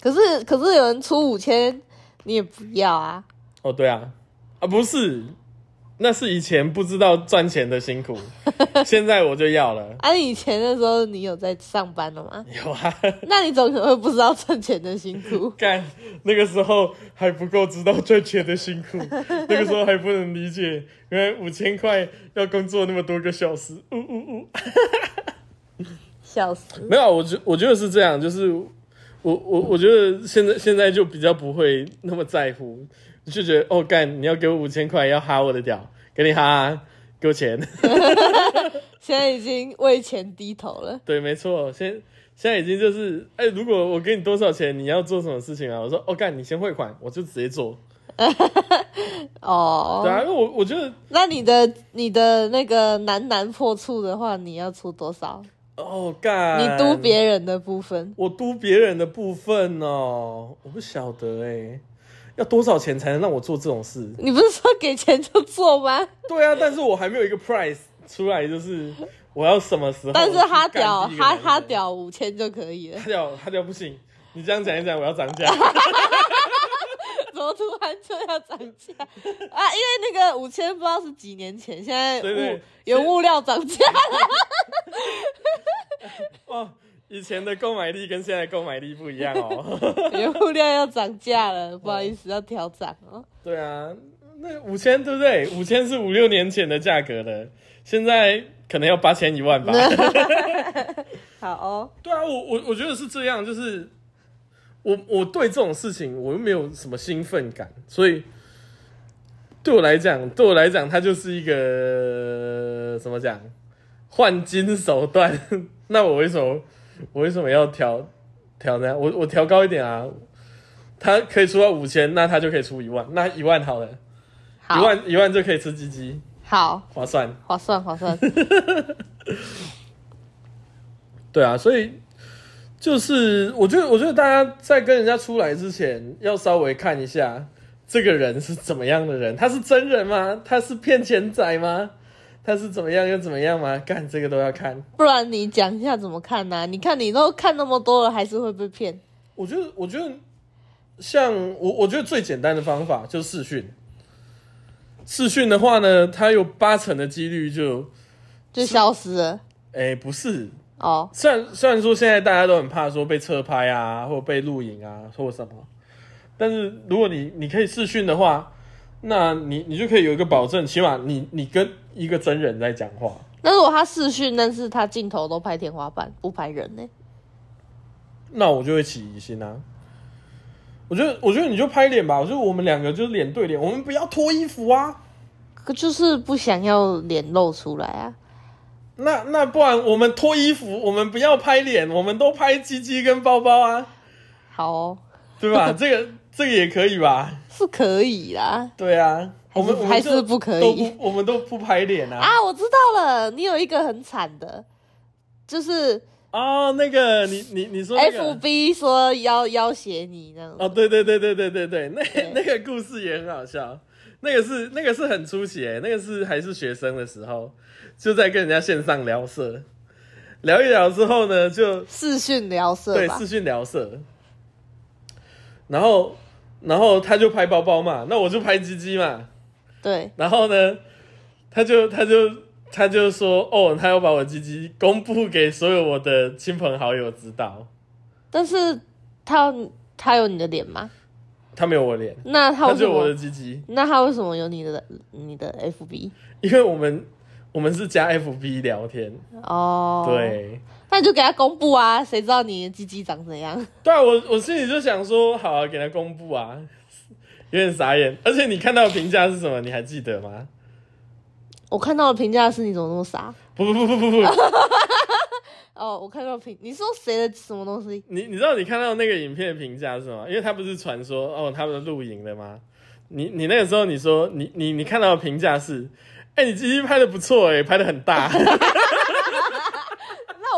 可是可是有人出五千，你也不要啊？哦，对啊，啊不是，那是以前不知道赚钱的辛苦，现在我就要了。啊，以前的时候你有在上班了吗？有啊，那你怎么可能会不知道赚钱的辛苦？干那个时候还不够知道赚钱的辛苦，那个时候还不能理解，原来五千块要工作那么多个小时，呜呜呜。笑死！没有，我觉我觉得是这样，就是我我我觉得现在现在就比较不会那么在乎，就觉得哦干，你要给我五千块，要哈我的屌，给你哈、啊，给我钱。现在已经为钱低头了。对，没错，现现在已经就是，哎、如果我给你多少钱，你要做什么事情啊？我说哦干，你先汇款，我就直接做。哦，对啊，因为我我觉得那你的你的那个男男破处的话，你要出多少？哦干，你督别人的部分，我督别人的部分哦，我不晓得哎、要多少钱才能让我做这种事？你不是说给钱就做吗？对啊，但是我还没有一个 price 出来，就是我要什么时候但是哈第一个屌男人？哈哈屌五千就可以了。哈屌哈屌不行，你这样讲一讲，我要涨价。怎么突然就要涨价啊？因为那个五千不知道是几年前，现在物原物料涨价，哦，以前的购买力跟现在购买力不一样哦。原物料要涨价了，不好意思，要调涨哦。对啊，那五千对不对？五千是五六年前的价格了，现在可能要八千一万吧。好哦，对啊，我我我觉得是这样，就是我我对这种事情我又没有什么兴奋感，所以对我来讲，对我来讲，它就是一个怎么讲换金手段。那我为什么 我为什么要调调呢？我我调高一点啊，他可以出到五千，那他就可以出一万，那一万好了，一好，万一万就可以吃鸡鸡，好，划算。划算划算。对啊，所以就是我觉得，我觉得大家在跟人家出来之前，要稍微看一下这个人是怎么样的人，他是真人吗？他是骗钱仔吗？他是怎么样又怎么样吗？干这个都要看。不然你讲一下怎么看呢、你看你都看那么多了，还是会被骗？我觉得，我觉得像我，我觉得最简单的方法就是试训。试训的话呢，它有八成的几率就，就消失了。哎，不是，哦，虽然虽然说现在大家都很怕说被侧拍啊，或者被录影啊，或者什么，但是如果你你可以试训的话，那你你就可以有一个保证，起码你你跟一个真人在讲话。那如果他视讯，但是他镜头都拍天花板，不拍人呢、那我就会起疑心啊。我觉得，我觉得你就拍脸吧。我觉得我们两个就是脸对脸，我们不要脱衣服啊。可就是不想要脸露出来啊。那那不然我们脱衣服，我们不要拍脸，我们都拍鸡鸡跟包包啊，好、哦，对吧？这个这个也可以吧？是可以啦。对啊，我们还是不可都以不，我们都不拍脸啊。啊！我知道了，你有一个很惨的，就是哦，那个你你你说那个 FB 说要要挟你那样。哦，对对对对对对对，那对 那个故事也很好笑。那个是那个是很出奇诶，那个是还是学生的时候，就在跟人家线上聊色，聊一聊之后呢，就视讯聊色对视，讯聊色，然后然后他就拍包包嘛，那我就拍鸡鸡嘛，对，然后呢，他就他就他就说哦，他要把我鸡鸡公布给所有我的亲朋好友知道，但是他他有你的脸吗？他没有我脸，那他他就有我的么？鸡鸡。那他为什么有你的你的 FB？因为我们我们是加 FB 聊天，哦，，对那你就给他公布啊，谁知道你的鸡鸡长怎样？对啊，我我心里就想说，好啊，给他公布啊，有点傻眼。而且你看到的评价是什么？你还记得吗？我看到的评价是你怎么那么傻？不不不不不不，哦，我看到评，你说谁的什么东西？你你知道你看到那个影片的评价是什么？因为他不是传说哦，他们露营的吗？你你那个时候你说你你你看到的评价是，哎、你鸡鸡拍的不错哎、拍的很大。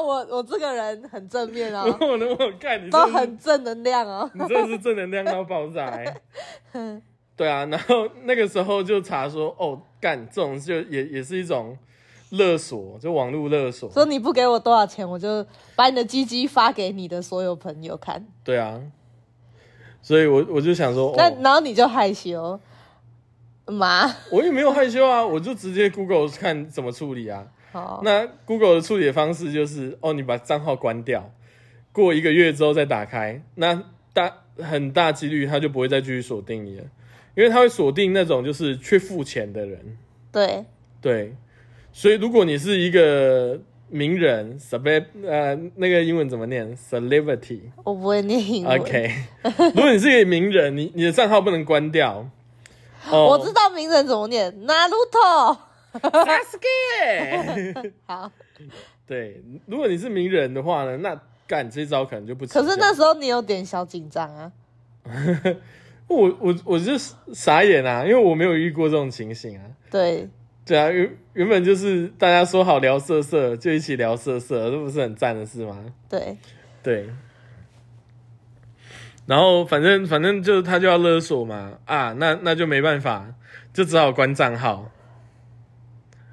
那我我这个人很正面啊，我能我看你都很正能量啊。你真的是正能量到爆炸、欸。对啊，然后那个时候就查说，哦，干这种就也也是一种勒索，就网络勒索。说你不给我多少钱，我就把你的鸡鸡发给你的所有朋友看。对啊，所以我我就想说，那、哦，然后你就害羞，妈，我也没有害羞啊，我就直接 Google 看怎么处理啊。好，那 Google 的处理的方式就是，哦，你把账号关掉，过一个月之后再打开，那大很大几率他就不会再继续锁定你了，因为他会锁定那种就是去付钱的人。对，对，所以如果你是一个名人，celeb 呃，那个英文怎么念？celebrity。我不会念英文。OK，如果你是一个名人，你你的账号不能关掉。哦我知道名人怎么念，Naruto。Sasuke。好，对，如果你是名人的话呢，那干这招可能就不。可是那时候你有点小紧张啊。我我我就傻眼啊，因为我没有遇过这种情形啊。对，对啊，原原本就是大家说好聊色色，就一起聊色色，这不是很赞的事吗？对，对。然后反正反正就他就要勒索嘛啊，那那就没办法，就只好关账号。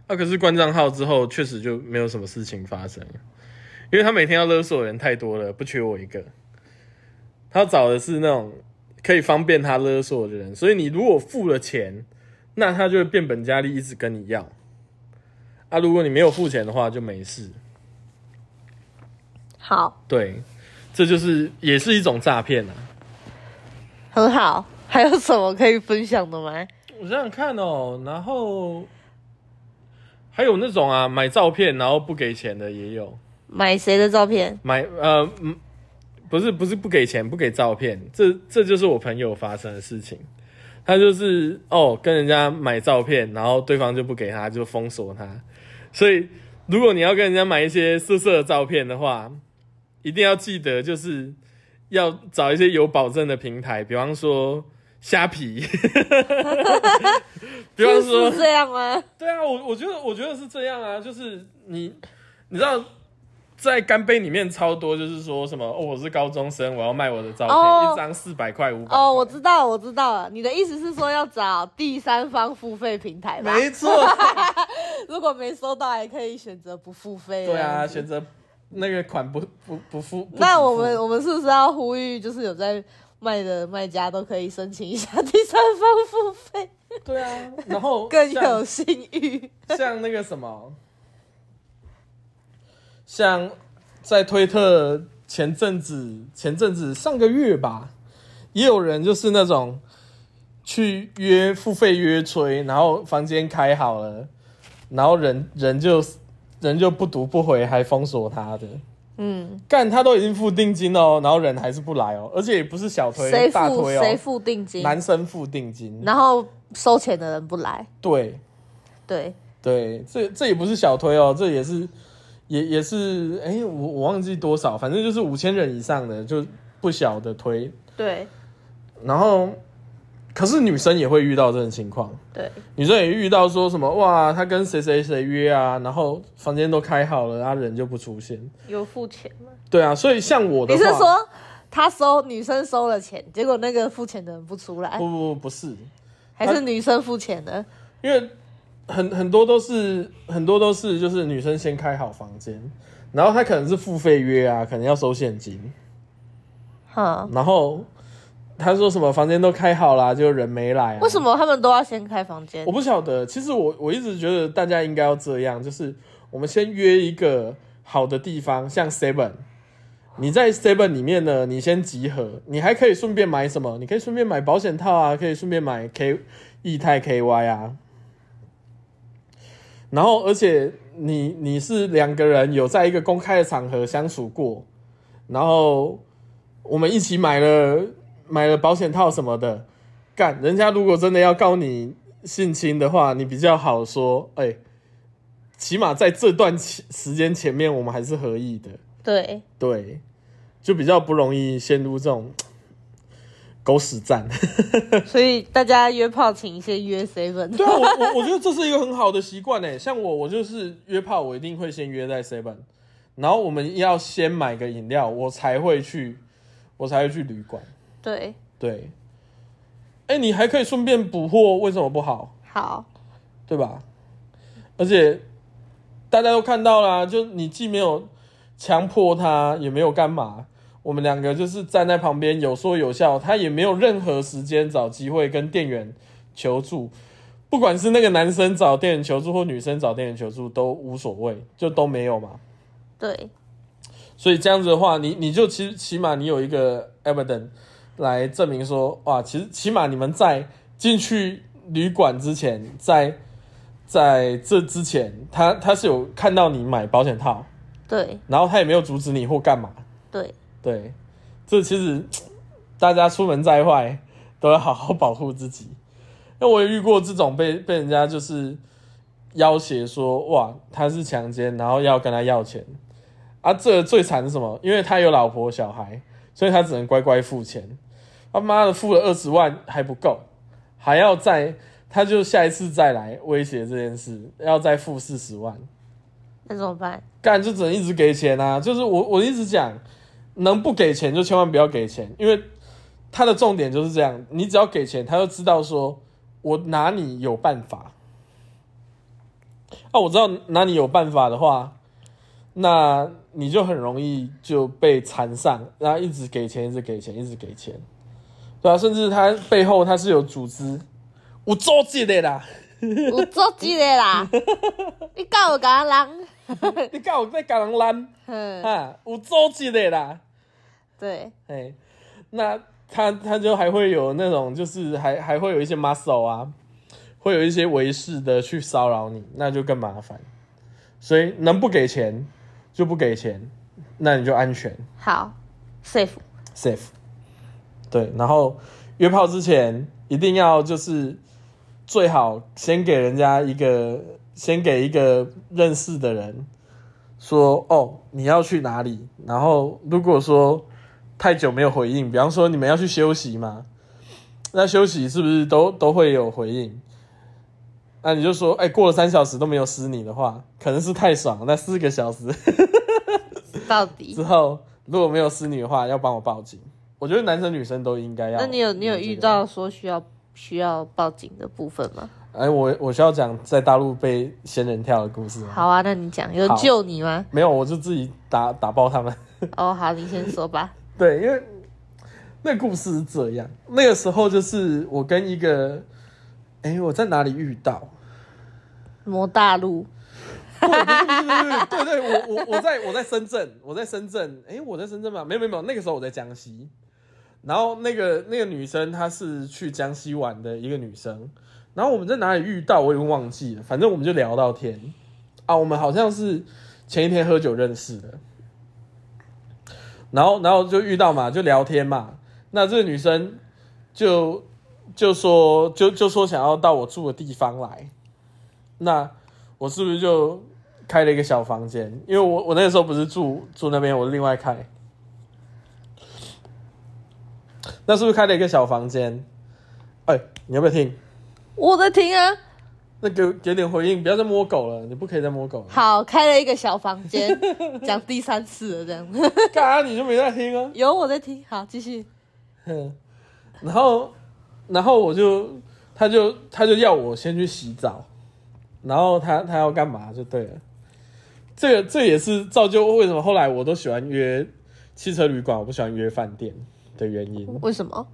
啊，可是关账号之后，确实就没有什么事情发生，因为他每天要勒索的人太多了，不缺我一个。他找的是那种可以方便他勒索的人，所以你如果付了钱，那他就会变本加厉，一直跟你要。啊，如果你没有付钱的话，就没事。好，对，这就是也是一种诈骗啊。很好。还有什么可以分享的吗？我想想看哦，然后还有那种啊，买照片然后不给钱的也有，买谁的照片？买呃嗯不是不是不给钱，不给照片，这这就是我朋友发生的事情。他就是哦，跟人家买照片，然后对方就不给他，就封锁他。所以如果你要跟人家买一些色色的照片的话，一定要记得就是要找一些有保证的平台，比方说虾皮，比方说是这样吗？对啊，我我觉得我觉得是这样啊，就是你你知道。在干杯里面超多，就是说什么哦，我是高中生，我要卖我的照片，哦一张四百块五百。哦，我知道，我知道了。你的意思是说要找第三方付费平台吧？没错，如果没收到，还可以选择不付费。对啊，选择那个款不不不付。不那我们我们是不是要呼吁，就是有在卖的卖家都可以申请一下 第三方付费，对啊，然后更有信誉？像那个什么，像在推特前阵子前阵子上个月吧，也有人就是那种去约付费约吹，然后房间开好了，然后人人就人就不读不回，还封锁他的。嗯，干他都已经付定金哦，然后人还是不来哦，而且也不是小推谁付谁付定金，男生付定金，然后收钱的人不来，对，对，对，这这也不是小推哦，这也是也也是，哎、我我忘记多少，反正就是五千人以上的，就不小的推。对，然后，可是女生也会遇到这种情况，对，女生也遇到说什么哇，她跟谁谁谁约啊，然后房间都开好了，她人就不出现。有付钱吗？对啊，所以像我的你话，是说他收女生收了钱，结果那个付钱的人不出来不，不不不是，还是女生付钱的？因为很很多都是很多都是就是女生先开好房间，然后她可能是付费约啊，可能要收现金。哈，然后他说什么房间都开好啦，就人没来、啊。为什？么他们都要先开房间我？不晓得。其实我我一直觉得大家应该要这样，就是我们先约一个好的地方，像 Seven。你在 Seven 里面呢，你先集合，你还可以顺便买什么？你可以顺便买保险套啊，可以顺便买 K 液态 KY 啊。然后，而且你你是两个人有在一个公开的场合相处过，然后我们一起买了买了保险套什么的，干人家如果真的要告你性侵的话，你比较好说，哎、起码在这段期时间前面我们还是合意的，对，对，就比较不容易陷入这种 狗屎战。所以大家约炮请先约 seven。对啊，我我我觉得这是一个很好的习惯诶。像我，我就是约炮，我一定会先约在 seven，然后我们要先买个饮料，我才会去，我才会去旅馆。对，对，哎、你还可以顺便补货，为什么不好？好，对吧？而且大家都看到啦，就你既没有强迫他，也没有干嘛，我们两个就是站在旁边有说有笑，他也没有任何时间找机会跟店员求助，不管是那个男生找店员求助或女生找店员求助都无所谓，就都没有嘛。对，所以这样子的话，你你就起起码你有一个 evidence 来证明说，哇，其实起码你们在进去旅馆之前，在在这之前，他他是有看到你买保险套，对，然后他也没有阻止你或干嘛。对，对，这其实大家出门在外都要好好保护自己。因为我也遇过这种被被人家就是要挟说，哇，他是强奸，然后要跟他要钱。啊，这最惨是什么？因为他有老婆小孩，所以他只能乖乖付钱。他妈的付了二十万还不够，还要再，他就下一次再来威胁这件事，要再付四十万。那怎么办？干就只能一直给钱啊！就是我我一直讲，能不给钱就千万不要给钱，因为他的重点就是这样，你只要给钱，他就知道说我拿你有办法。啊，我知道拿你有办法的话，那你就很容易就被缠上，然后一直给钱，一直给钱，一直给钱，对啊，甚至他背后他是有组织，有组织的啦，有做几个啦？你告有甲人？你敢有在甲人拦嗯，啊？有组织的啦。对，哎，那他他就还会有那种，就是还还会有一些 muscle 啊，会有一些维士的去骚扰你，那就更麻烦。所以能不给钱就不给钱，那你就安全。好，safe。safe。对，然后约炮之前一定要就是最好先给人家一个，先给一个认识的人说哦你要去哪里，然后如果说太久没有回应，比方说你们要去休息嘛，那休息是不是都都会有回应？那你就说，哎、过了三小时都没有撕你的话，可能是太爽了。那四个小时 到底之？后，如果没有撕你的话，要帮我报警。我觉得男生女生都应该要。那你有你有遇？到说需要需要报警的部分吗？哎，我我需要讲在大陆被仙人跳的故事吗？好啊，那你讲，有救你吗？没有，我就自己打打爆他们。哦，好，你先说吧。对，因为那故事是这样，那个时候就是我跟一个，哎，我在哪里遇到？魔大陆，对，不是不是不是对对，我我我在我在深圳，我在深圳，哎，我在深圳吗？没有没有没有，那个时候我在江西，然后那个那个女生她是去江西玩的一个女生，然后我们在哪里遇到我已经忘记了，反正我们就聊到天啊，我们好像是前一天喝酒认识的，然后然后就遇到嘛，就聊天嘛，那这个女生就就说就就说想要到我住的地方来，那我是不是就开了一个小房间？因为我我那个时候不是住住那边，我另外开。那是不是开了一个小房间？哎、你要不要听？我在听啊。那给给点回应，不要再摸狗了，你不可以再摸狗了。好，开了一个小房间，讲第三次了，这样。干啥你就没在听啊？有我在听，好，继续。哼，然后，然后我就，他就他就要我先去洗澡，然后他他要干嘛就对了。这个这也是造就为什么后来我都喜欢约汽车旅馆，我不喜欢约饭店的原因。为什么？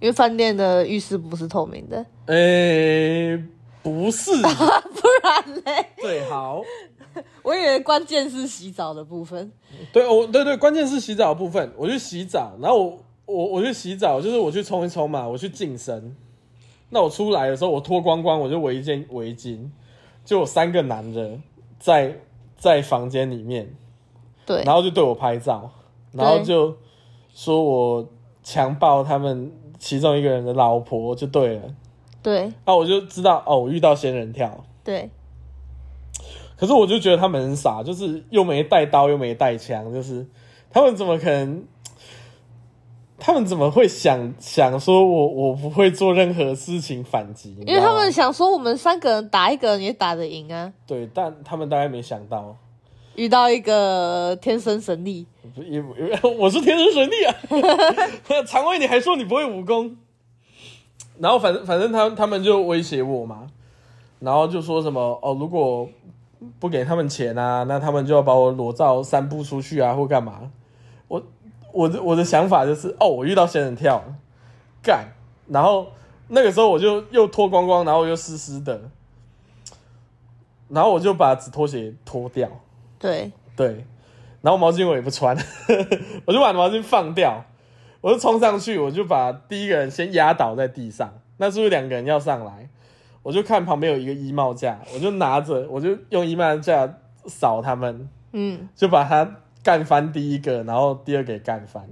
因为饭店的浴室不是透明的，诶、不是，不然嘞？对，好，我以为关键是洗澡的部分。对，我对对，关键是洗澡的部分，我去洗澡，然后我我我去洗澡，就是我去冲一冲嘛，我去净身。那我出来的时候，我脱光光，我就围一件围巾，就有三个男的在在房间里面，对然后就对我拍照，然后就说我强暴他们其中一个人的老婆，就对了。对那我就知道哦，我遇到仙人跳。对，可是我就觉得他们很傻，就是又没带刀又没带枪，就是他们怎么可能？他们怎么会想想说我我不会做任何事情反击？因为他们想说我们三个人打一个人也打得赢啊，对，但他们大概没想到，遇到一个天生神力，不也不我是天生神力啊！常威，你还说你不会武功？然后反正反正他他们就威胁我嘛，然后就说什么哦，如果不给他们钱啊，那他们就要把我裸照散布出去啊，或干嘛？我我的我的想法就是哦，我遇到仙人跳，干，然后那个时候我就又脱光光，然后又湿湿的，然后我就把纸拖鞋脱掉，对对，然后毛巾我也不穿，我就把毛巾放掉，我就冲上去，我就把第一个人先压倒在地上，那是不是两个人要上来？我就看旁边有一个衣帽架，我就拿着，我就用衣帽架扫他们，嗯，就把他干翻第一个，然后第二个也干翻。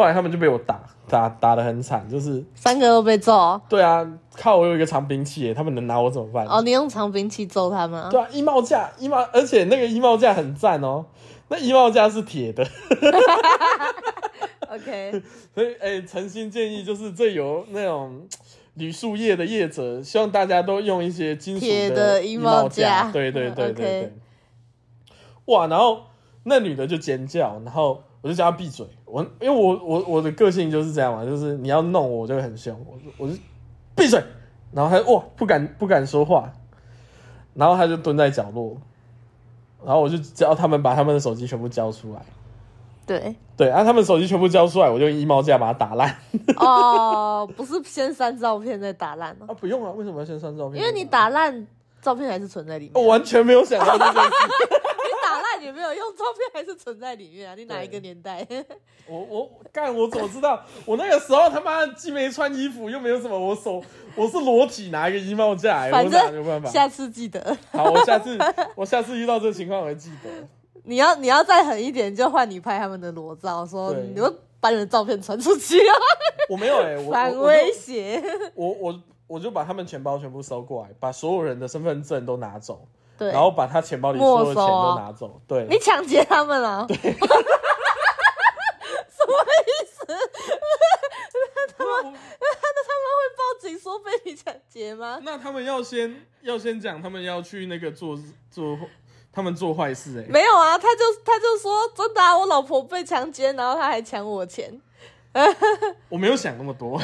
后来他们就被我打打打的很惨，就是三个都被揍哦。对啊，靠我有一个长兵器耶，他们能拿我怎么办？哦，你用长兵器揍他们啊？对啊，衣帽架，衣帽，而且那个衣帽架很赞哦，那衣帽架是铁的，OK，所以哎，诚心建议就是这有那种铝树业的业者，希望大家都用一些金属铁的的衣帽架对对对对嗯对。哇，然后那女的就尖叫，然后我就叫她闭嘴。我因为我我我的个性就是这样嘛，就是你要弄我，我就会很凶，我就我就闭嘴。然后他哇不敢不敢说话，然后他就蹲在角落，然后我就叫他们把他们的手机全部交出来。对，对，啊，他们手机全部交出来，我就用衣帽架把它打烂。哦，不是先删照片再打烂哦，啊，不用啊，为什么要先删照片？因为你打烂照片还是存在里面啊。我完全没有想到这件事。没有用，照片还是存在里面啊。你哪一个年代？我我干，我怎么知道？我那个时候他妈既没穿衣服，又没有什么，我手我是裸体拿一个衣帽架、欸，反我哪有办法？下次记得。好，我下次我下次遇到这个情况我会记得。你要你要再狠一点，就换你拍他们的裸照，说你会把你的照片传出去啊，我没有哎、我反我我威胁。我我我就把他们钱包全部收过来，把所有人的身份证都拿走，对，然后把他钱包里所有的钱都拿走。对，你抢劫他们了？对。什么意思？那他们那他们会报警说被你抢劫吗？那他们要先要先讲，他们要去那个做做他们做坏事哎、没有啊，他就他就说真的啊，我老婆被强奸，然后他还抢我钱。我没有想那么多。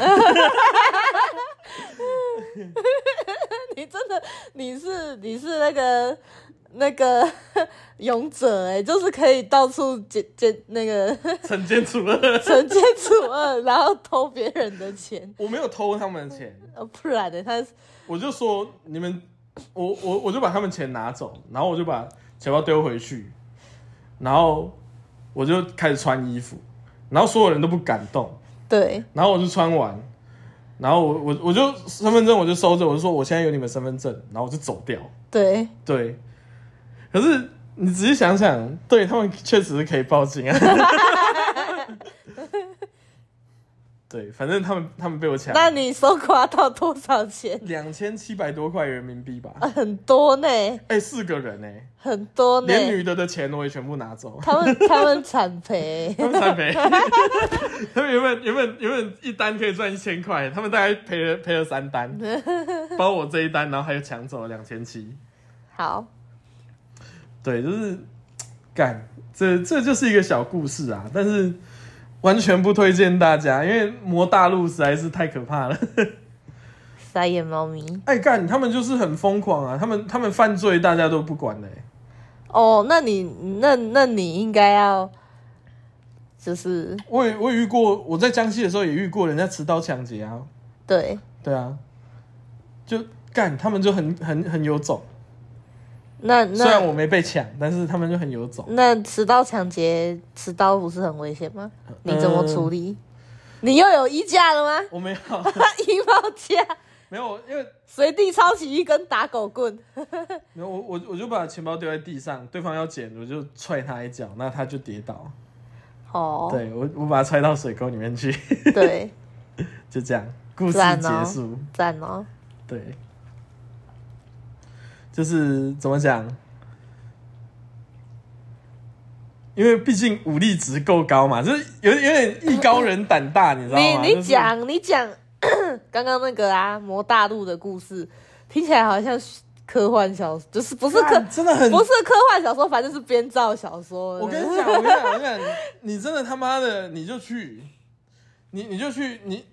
你 真的你是你是那个那个 勇者哎、就是可以到处捡捡那个惩奸 除恶，惩奸除恶，然后偷别人的钱。我没有偷他们的钱，呃，不然的他我就说你们，我我我就把他们钱拿走，然后我就把钱包丢回去，然后我就开始穿衣服，然后所有人都不敢动，对然后我就穿完，然后我我我就身份证我就收着，我就说我现在有你们身份证，然后我就走掉。对，对，可是你仔细想想，对他们确实是可以报警啊。对，反正他们他们被我抢，那你搜刮到多少钱？两千七百多块人民币吧。啊很多呢，哎、四个人呢、很多呢。连女的的钱我也全部拿走。他们他们惨赔，他们惨赔，他们原本原本原本一单可以赚一千块，他们大概赔了赔了三单，包我这一单，然后还有抢走了两千七。好，对，就是干，这这就是一个小故事啊，但是完全不推荐大家，因为魔大陆实在是太可怕了。傻眼猫咪。哎干，他们就是很疯狂啊，他们他们犯罪大家都不管的、欸。哦，那你那那你应该要，就是我也我也遇过，我在江西的时候也遇过人家持刀抢劫啊，对，对啊，就干，他们就很很很有种。那那虽然我没被抢，但是他们就很有种。那持刀抢劫，持刀不是很危险吗？你怎么嗯处理？你又有衣架了吗？我没有，衣帽架，没有，因为随地抄起一根打狗棍。没有我我我就把钱包丢在地上，对方要捡，我就踹他一脚，那他就跌倒。哦，对我我把他踹到水沟里面去，对，就这样，故事赞哦结束。赞哦。对，就是怎么讲？因为毕竟武力值够高嘛，就是有有点艺高人胆大，你知道吗？你你就是讲你讲 刚刚那个啊，魔大陆的故事，听起来好像科幻小，就是不是科真的很不是科幻小说，反正是编造小说。我跟你讲，我跟你讲，我跟你讲，你真的他妈的，你就去，你你就去，你，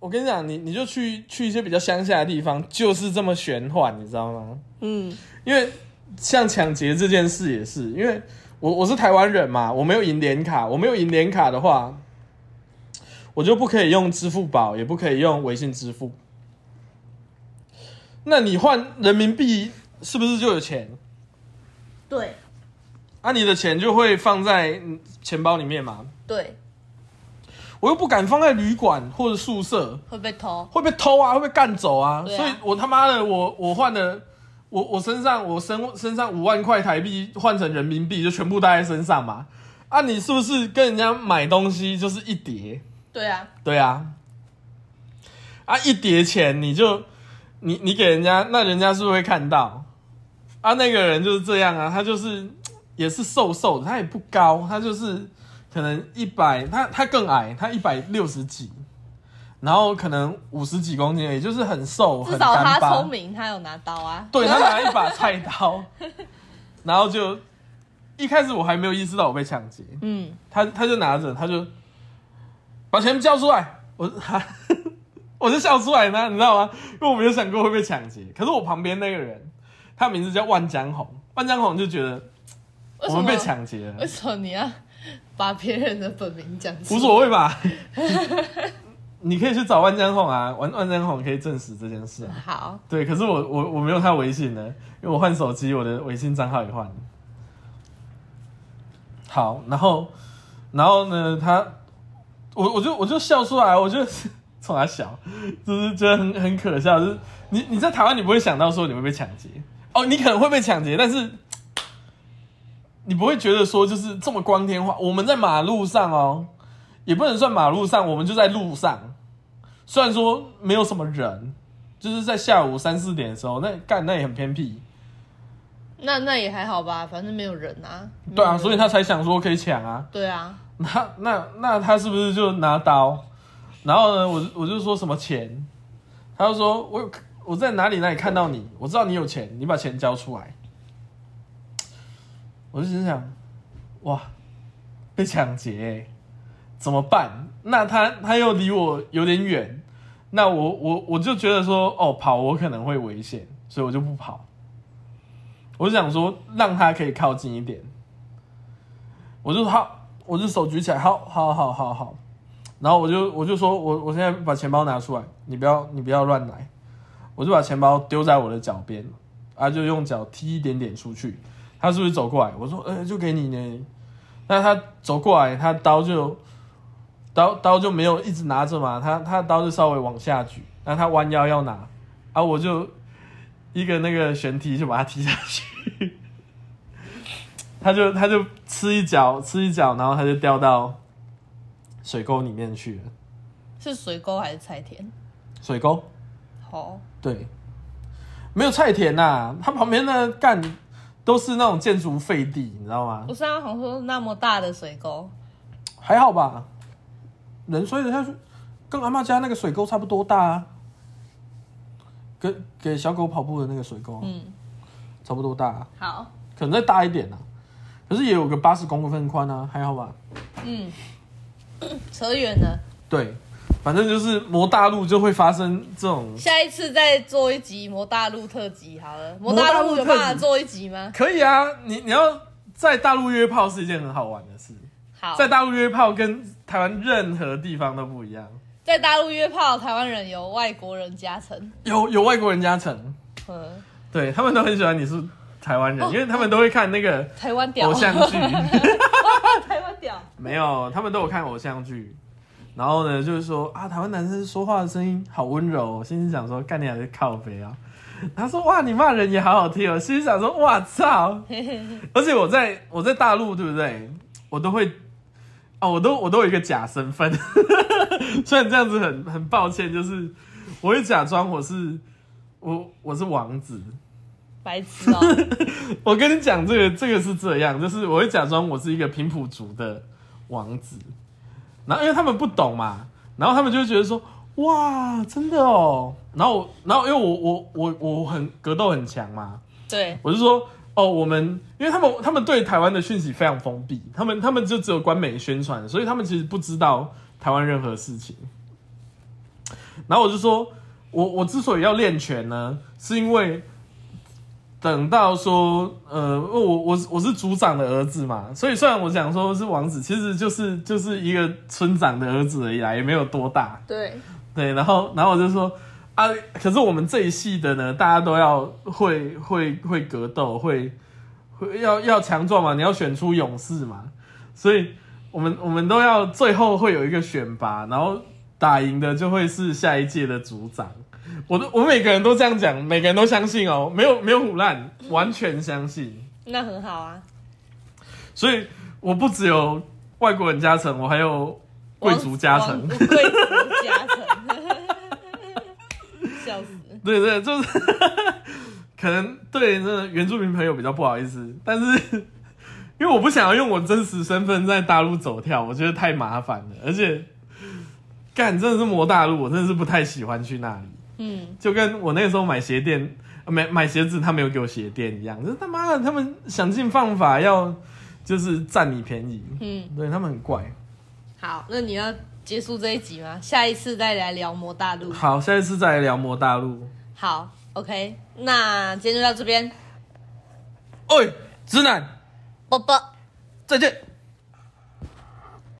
我跟你讲，你你就去去一些比较乡下的地方，就是这么玄幻，你知道吗？嗯，因为像抢劫这件事也是，因为我我是台湾人嘛，我没有银联卡，我没有银联卡的话，我就不可以用支付宝，也不可以用微信支付。那你换人民币是不是就有钱？对啊，你的钱就会放在嗯钱包里面嘛？对，我又不敢放在旅馆或者宿舍，会被偷。会被偷啊，会被干走啊。啊所以我他妈的，我我换了，我我身上我身身上五万块台币换成人民币，就全部带在身上嘛。啊，你是不是跟人家买东西就是一叠？对啊，对啊，啊一叠钱你就你你给人家，那人家是不是会看到？啊，那个人就是这样啊，他就是也是瘦瘦的，他也不高，他就是可能一百，他他更矮，他一百六十几，然后可能五十几公斤也，就是很瘦，很至少他聪。明，他有拿刀啊。对他拿一把菜刀，然后就一开始我还没有意识到我被抢劫，嗯，他他就拿着，他就把钱交出来，我他 我就笑出来呢，你知道吗？因为我没有想过会被抢劫。可是我旁边那个人，他名字叫万江红，万江红就觉得我们被抢劫了为，什么你要把别人的本名讲出无所谓吧？你可以去找万江红啊，万万江红可以证实这件事啊。好，对，可是我我我没有他微信呢，因为我换手机，我的微信账号也换了。好，然后然后呢，他我我就我就笑出来，我就 冲他笑，就是觉得很很可笑，就是你你在台湾你不会想到说你会被抢劫，哦，你可能会被抢劫，但是你不会觉得说就是这么光天化？我们在马路上哦，也不能算马路上，我们就在路上。虽然说没有什么人，就是在下午三四点的时候，那干那也很偏僻。那那也还好吧，反正没有人啊。对啊，所以他才想说可以抢啊。对啊，那那那他是不是就拿刀？然后呢，我我就说什么钱，他就说我有我在哪里哪里看到你，我知道你有钱，你把钱交出来。我就心想，哇，被抢劫、怎么办？那他他又离我有点远，那我我我就觉得说，哦，跑我可能会危险，所以我就不跑。我想说，让他可以靠近一点。我就好，我就手举起来，好，好，好，好，好。然后我就我就说我我现在把钱包拿出来，你不要你不要乱来。我就把钱包丢在我的脚边，啊，就用脚踢一点点出去。他是不是走过来？我说，呃，就给你呢。那他走过来，他刀就刀刀就没有一直拿着嘛，他他刀就稍微往下举，然后他弯腰要拿，啊，我就一个那个旋踢就把他踢下去。他就他就吃一脚吃一脚，然后他就掉到水沟里面去了。是水沟还是菜田？水沟好，对，没有菜田呐、他旁边的干都是那种建筑废地，你知道吗？不是啊，好像说那么大的水沟，还好吧，人摔得下去，跟阿妈家那个水沟差不多大啊，跟给小狗跑步的那个水沟、嗯，差不多大、啊，好，可能再大一点啊，可是也有个八十公分宽啊，还好吧？嗯，扯远了，对，反正就是魔大陆就会发生这种，下一次再做一集魔大陆特辑好了。魔魔大大陆有办法做一集吗？可以啊，你你要在大陆约炮是一件很好玩的事，好，在大陆约炮跟台湾任何地方都不一样，在大陆约炮，台湾人有外国人加成，有有外国人加成，嗯，对他们都很喜欢你是台湾人，哦因为他们都会看那个台湾屌，偶像剧，台湾屌，没有，他们都有看偶像剧。然后呢，就是说啊，台湾男生说话的声音好温柔、哦，心里想说，干你还是靠背啊。他说哇，你骂人也好好听哦，心里想说哇操。而且我在我在大陆，对不对？我都会哦，我都我都有一个假身份，虽然这样子很很抱歉，就是我会假装我是我我是王子。白痴哦、我跟你讲，这个这个是这样，就是我会假装我是一个平埔族的王子，然后因为他们不懂嘛，然后他们就会觉得说，哇，真的哦，然后然后因为我我我我很格斗很强嘛，对，我就说，哦，我们因为他们他们对台湾的讯息非常封闭，他们他们就只有官媒宣传，所以他们其实不知道台湾任何事情。然后我就说，我我之所以要练拳呢，是因为等到说，呃，我我我是组长的儿子嘛，所以虽然我讲说是王子，其实就是就是一个村长的儿子而已啦，也没有多大。对，对，然后然后我就说啊，可是我们这一系的呢，大家都要会会会格斗，会会要要强壮嘛，你要选出勇士嘛，所以我们我们都要最后会有一个选拔，然后打赢的就会是下一届的组长。我都我每个人都这样讲，每个人都相信哦，没有没有胡乱，完全相信。那很好啊。所以我不只有外国人加成，我还有贵族加成。贵族加成，笑死。对对，就是可能对那原住民朋友比较不好意思，但是因为我不想要用我真实身份在大陆走跳，我觉得太麻烦了，而且干真的是魔大陆，我真的是不太喜欢去那里，嗯，就跟我那个时候买鞋店。呃买买鞋子，他没有给我鞋垫一样，就是他妈的，他们想尽方法要就是占你便宜，嗯，对他们很怪。好，那你要结束这一集吗？下一次再来聊魔大陆。好，下一次再来聊魔大陆。好，OK，那今天就到这边，喂，直男，啵啵。再见。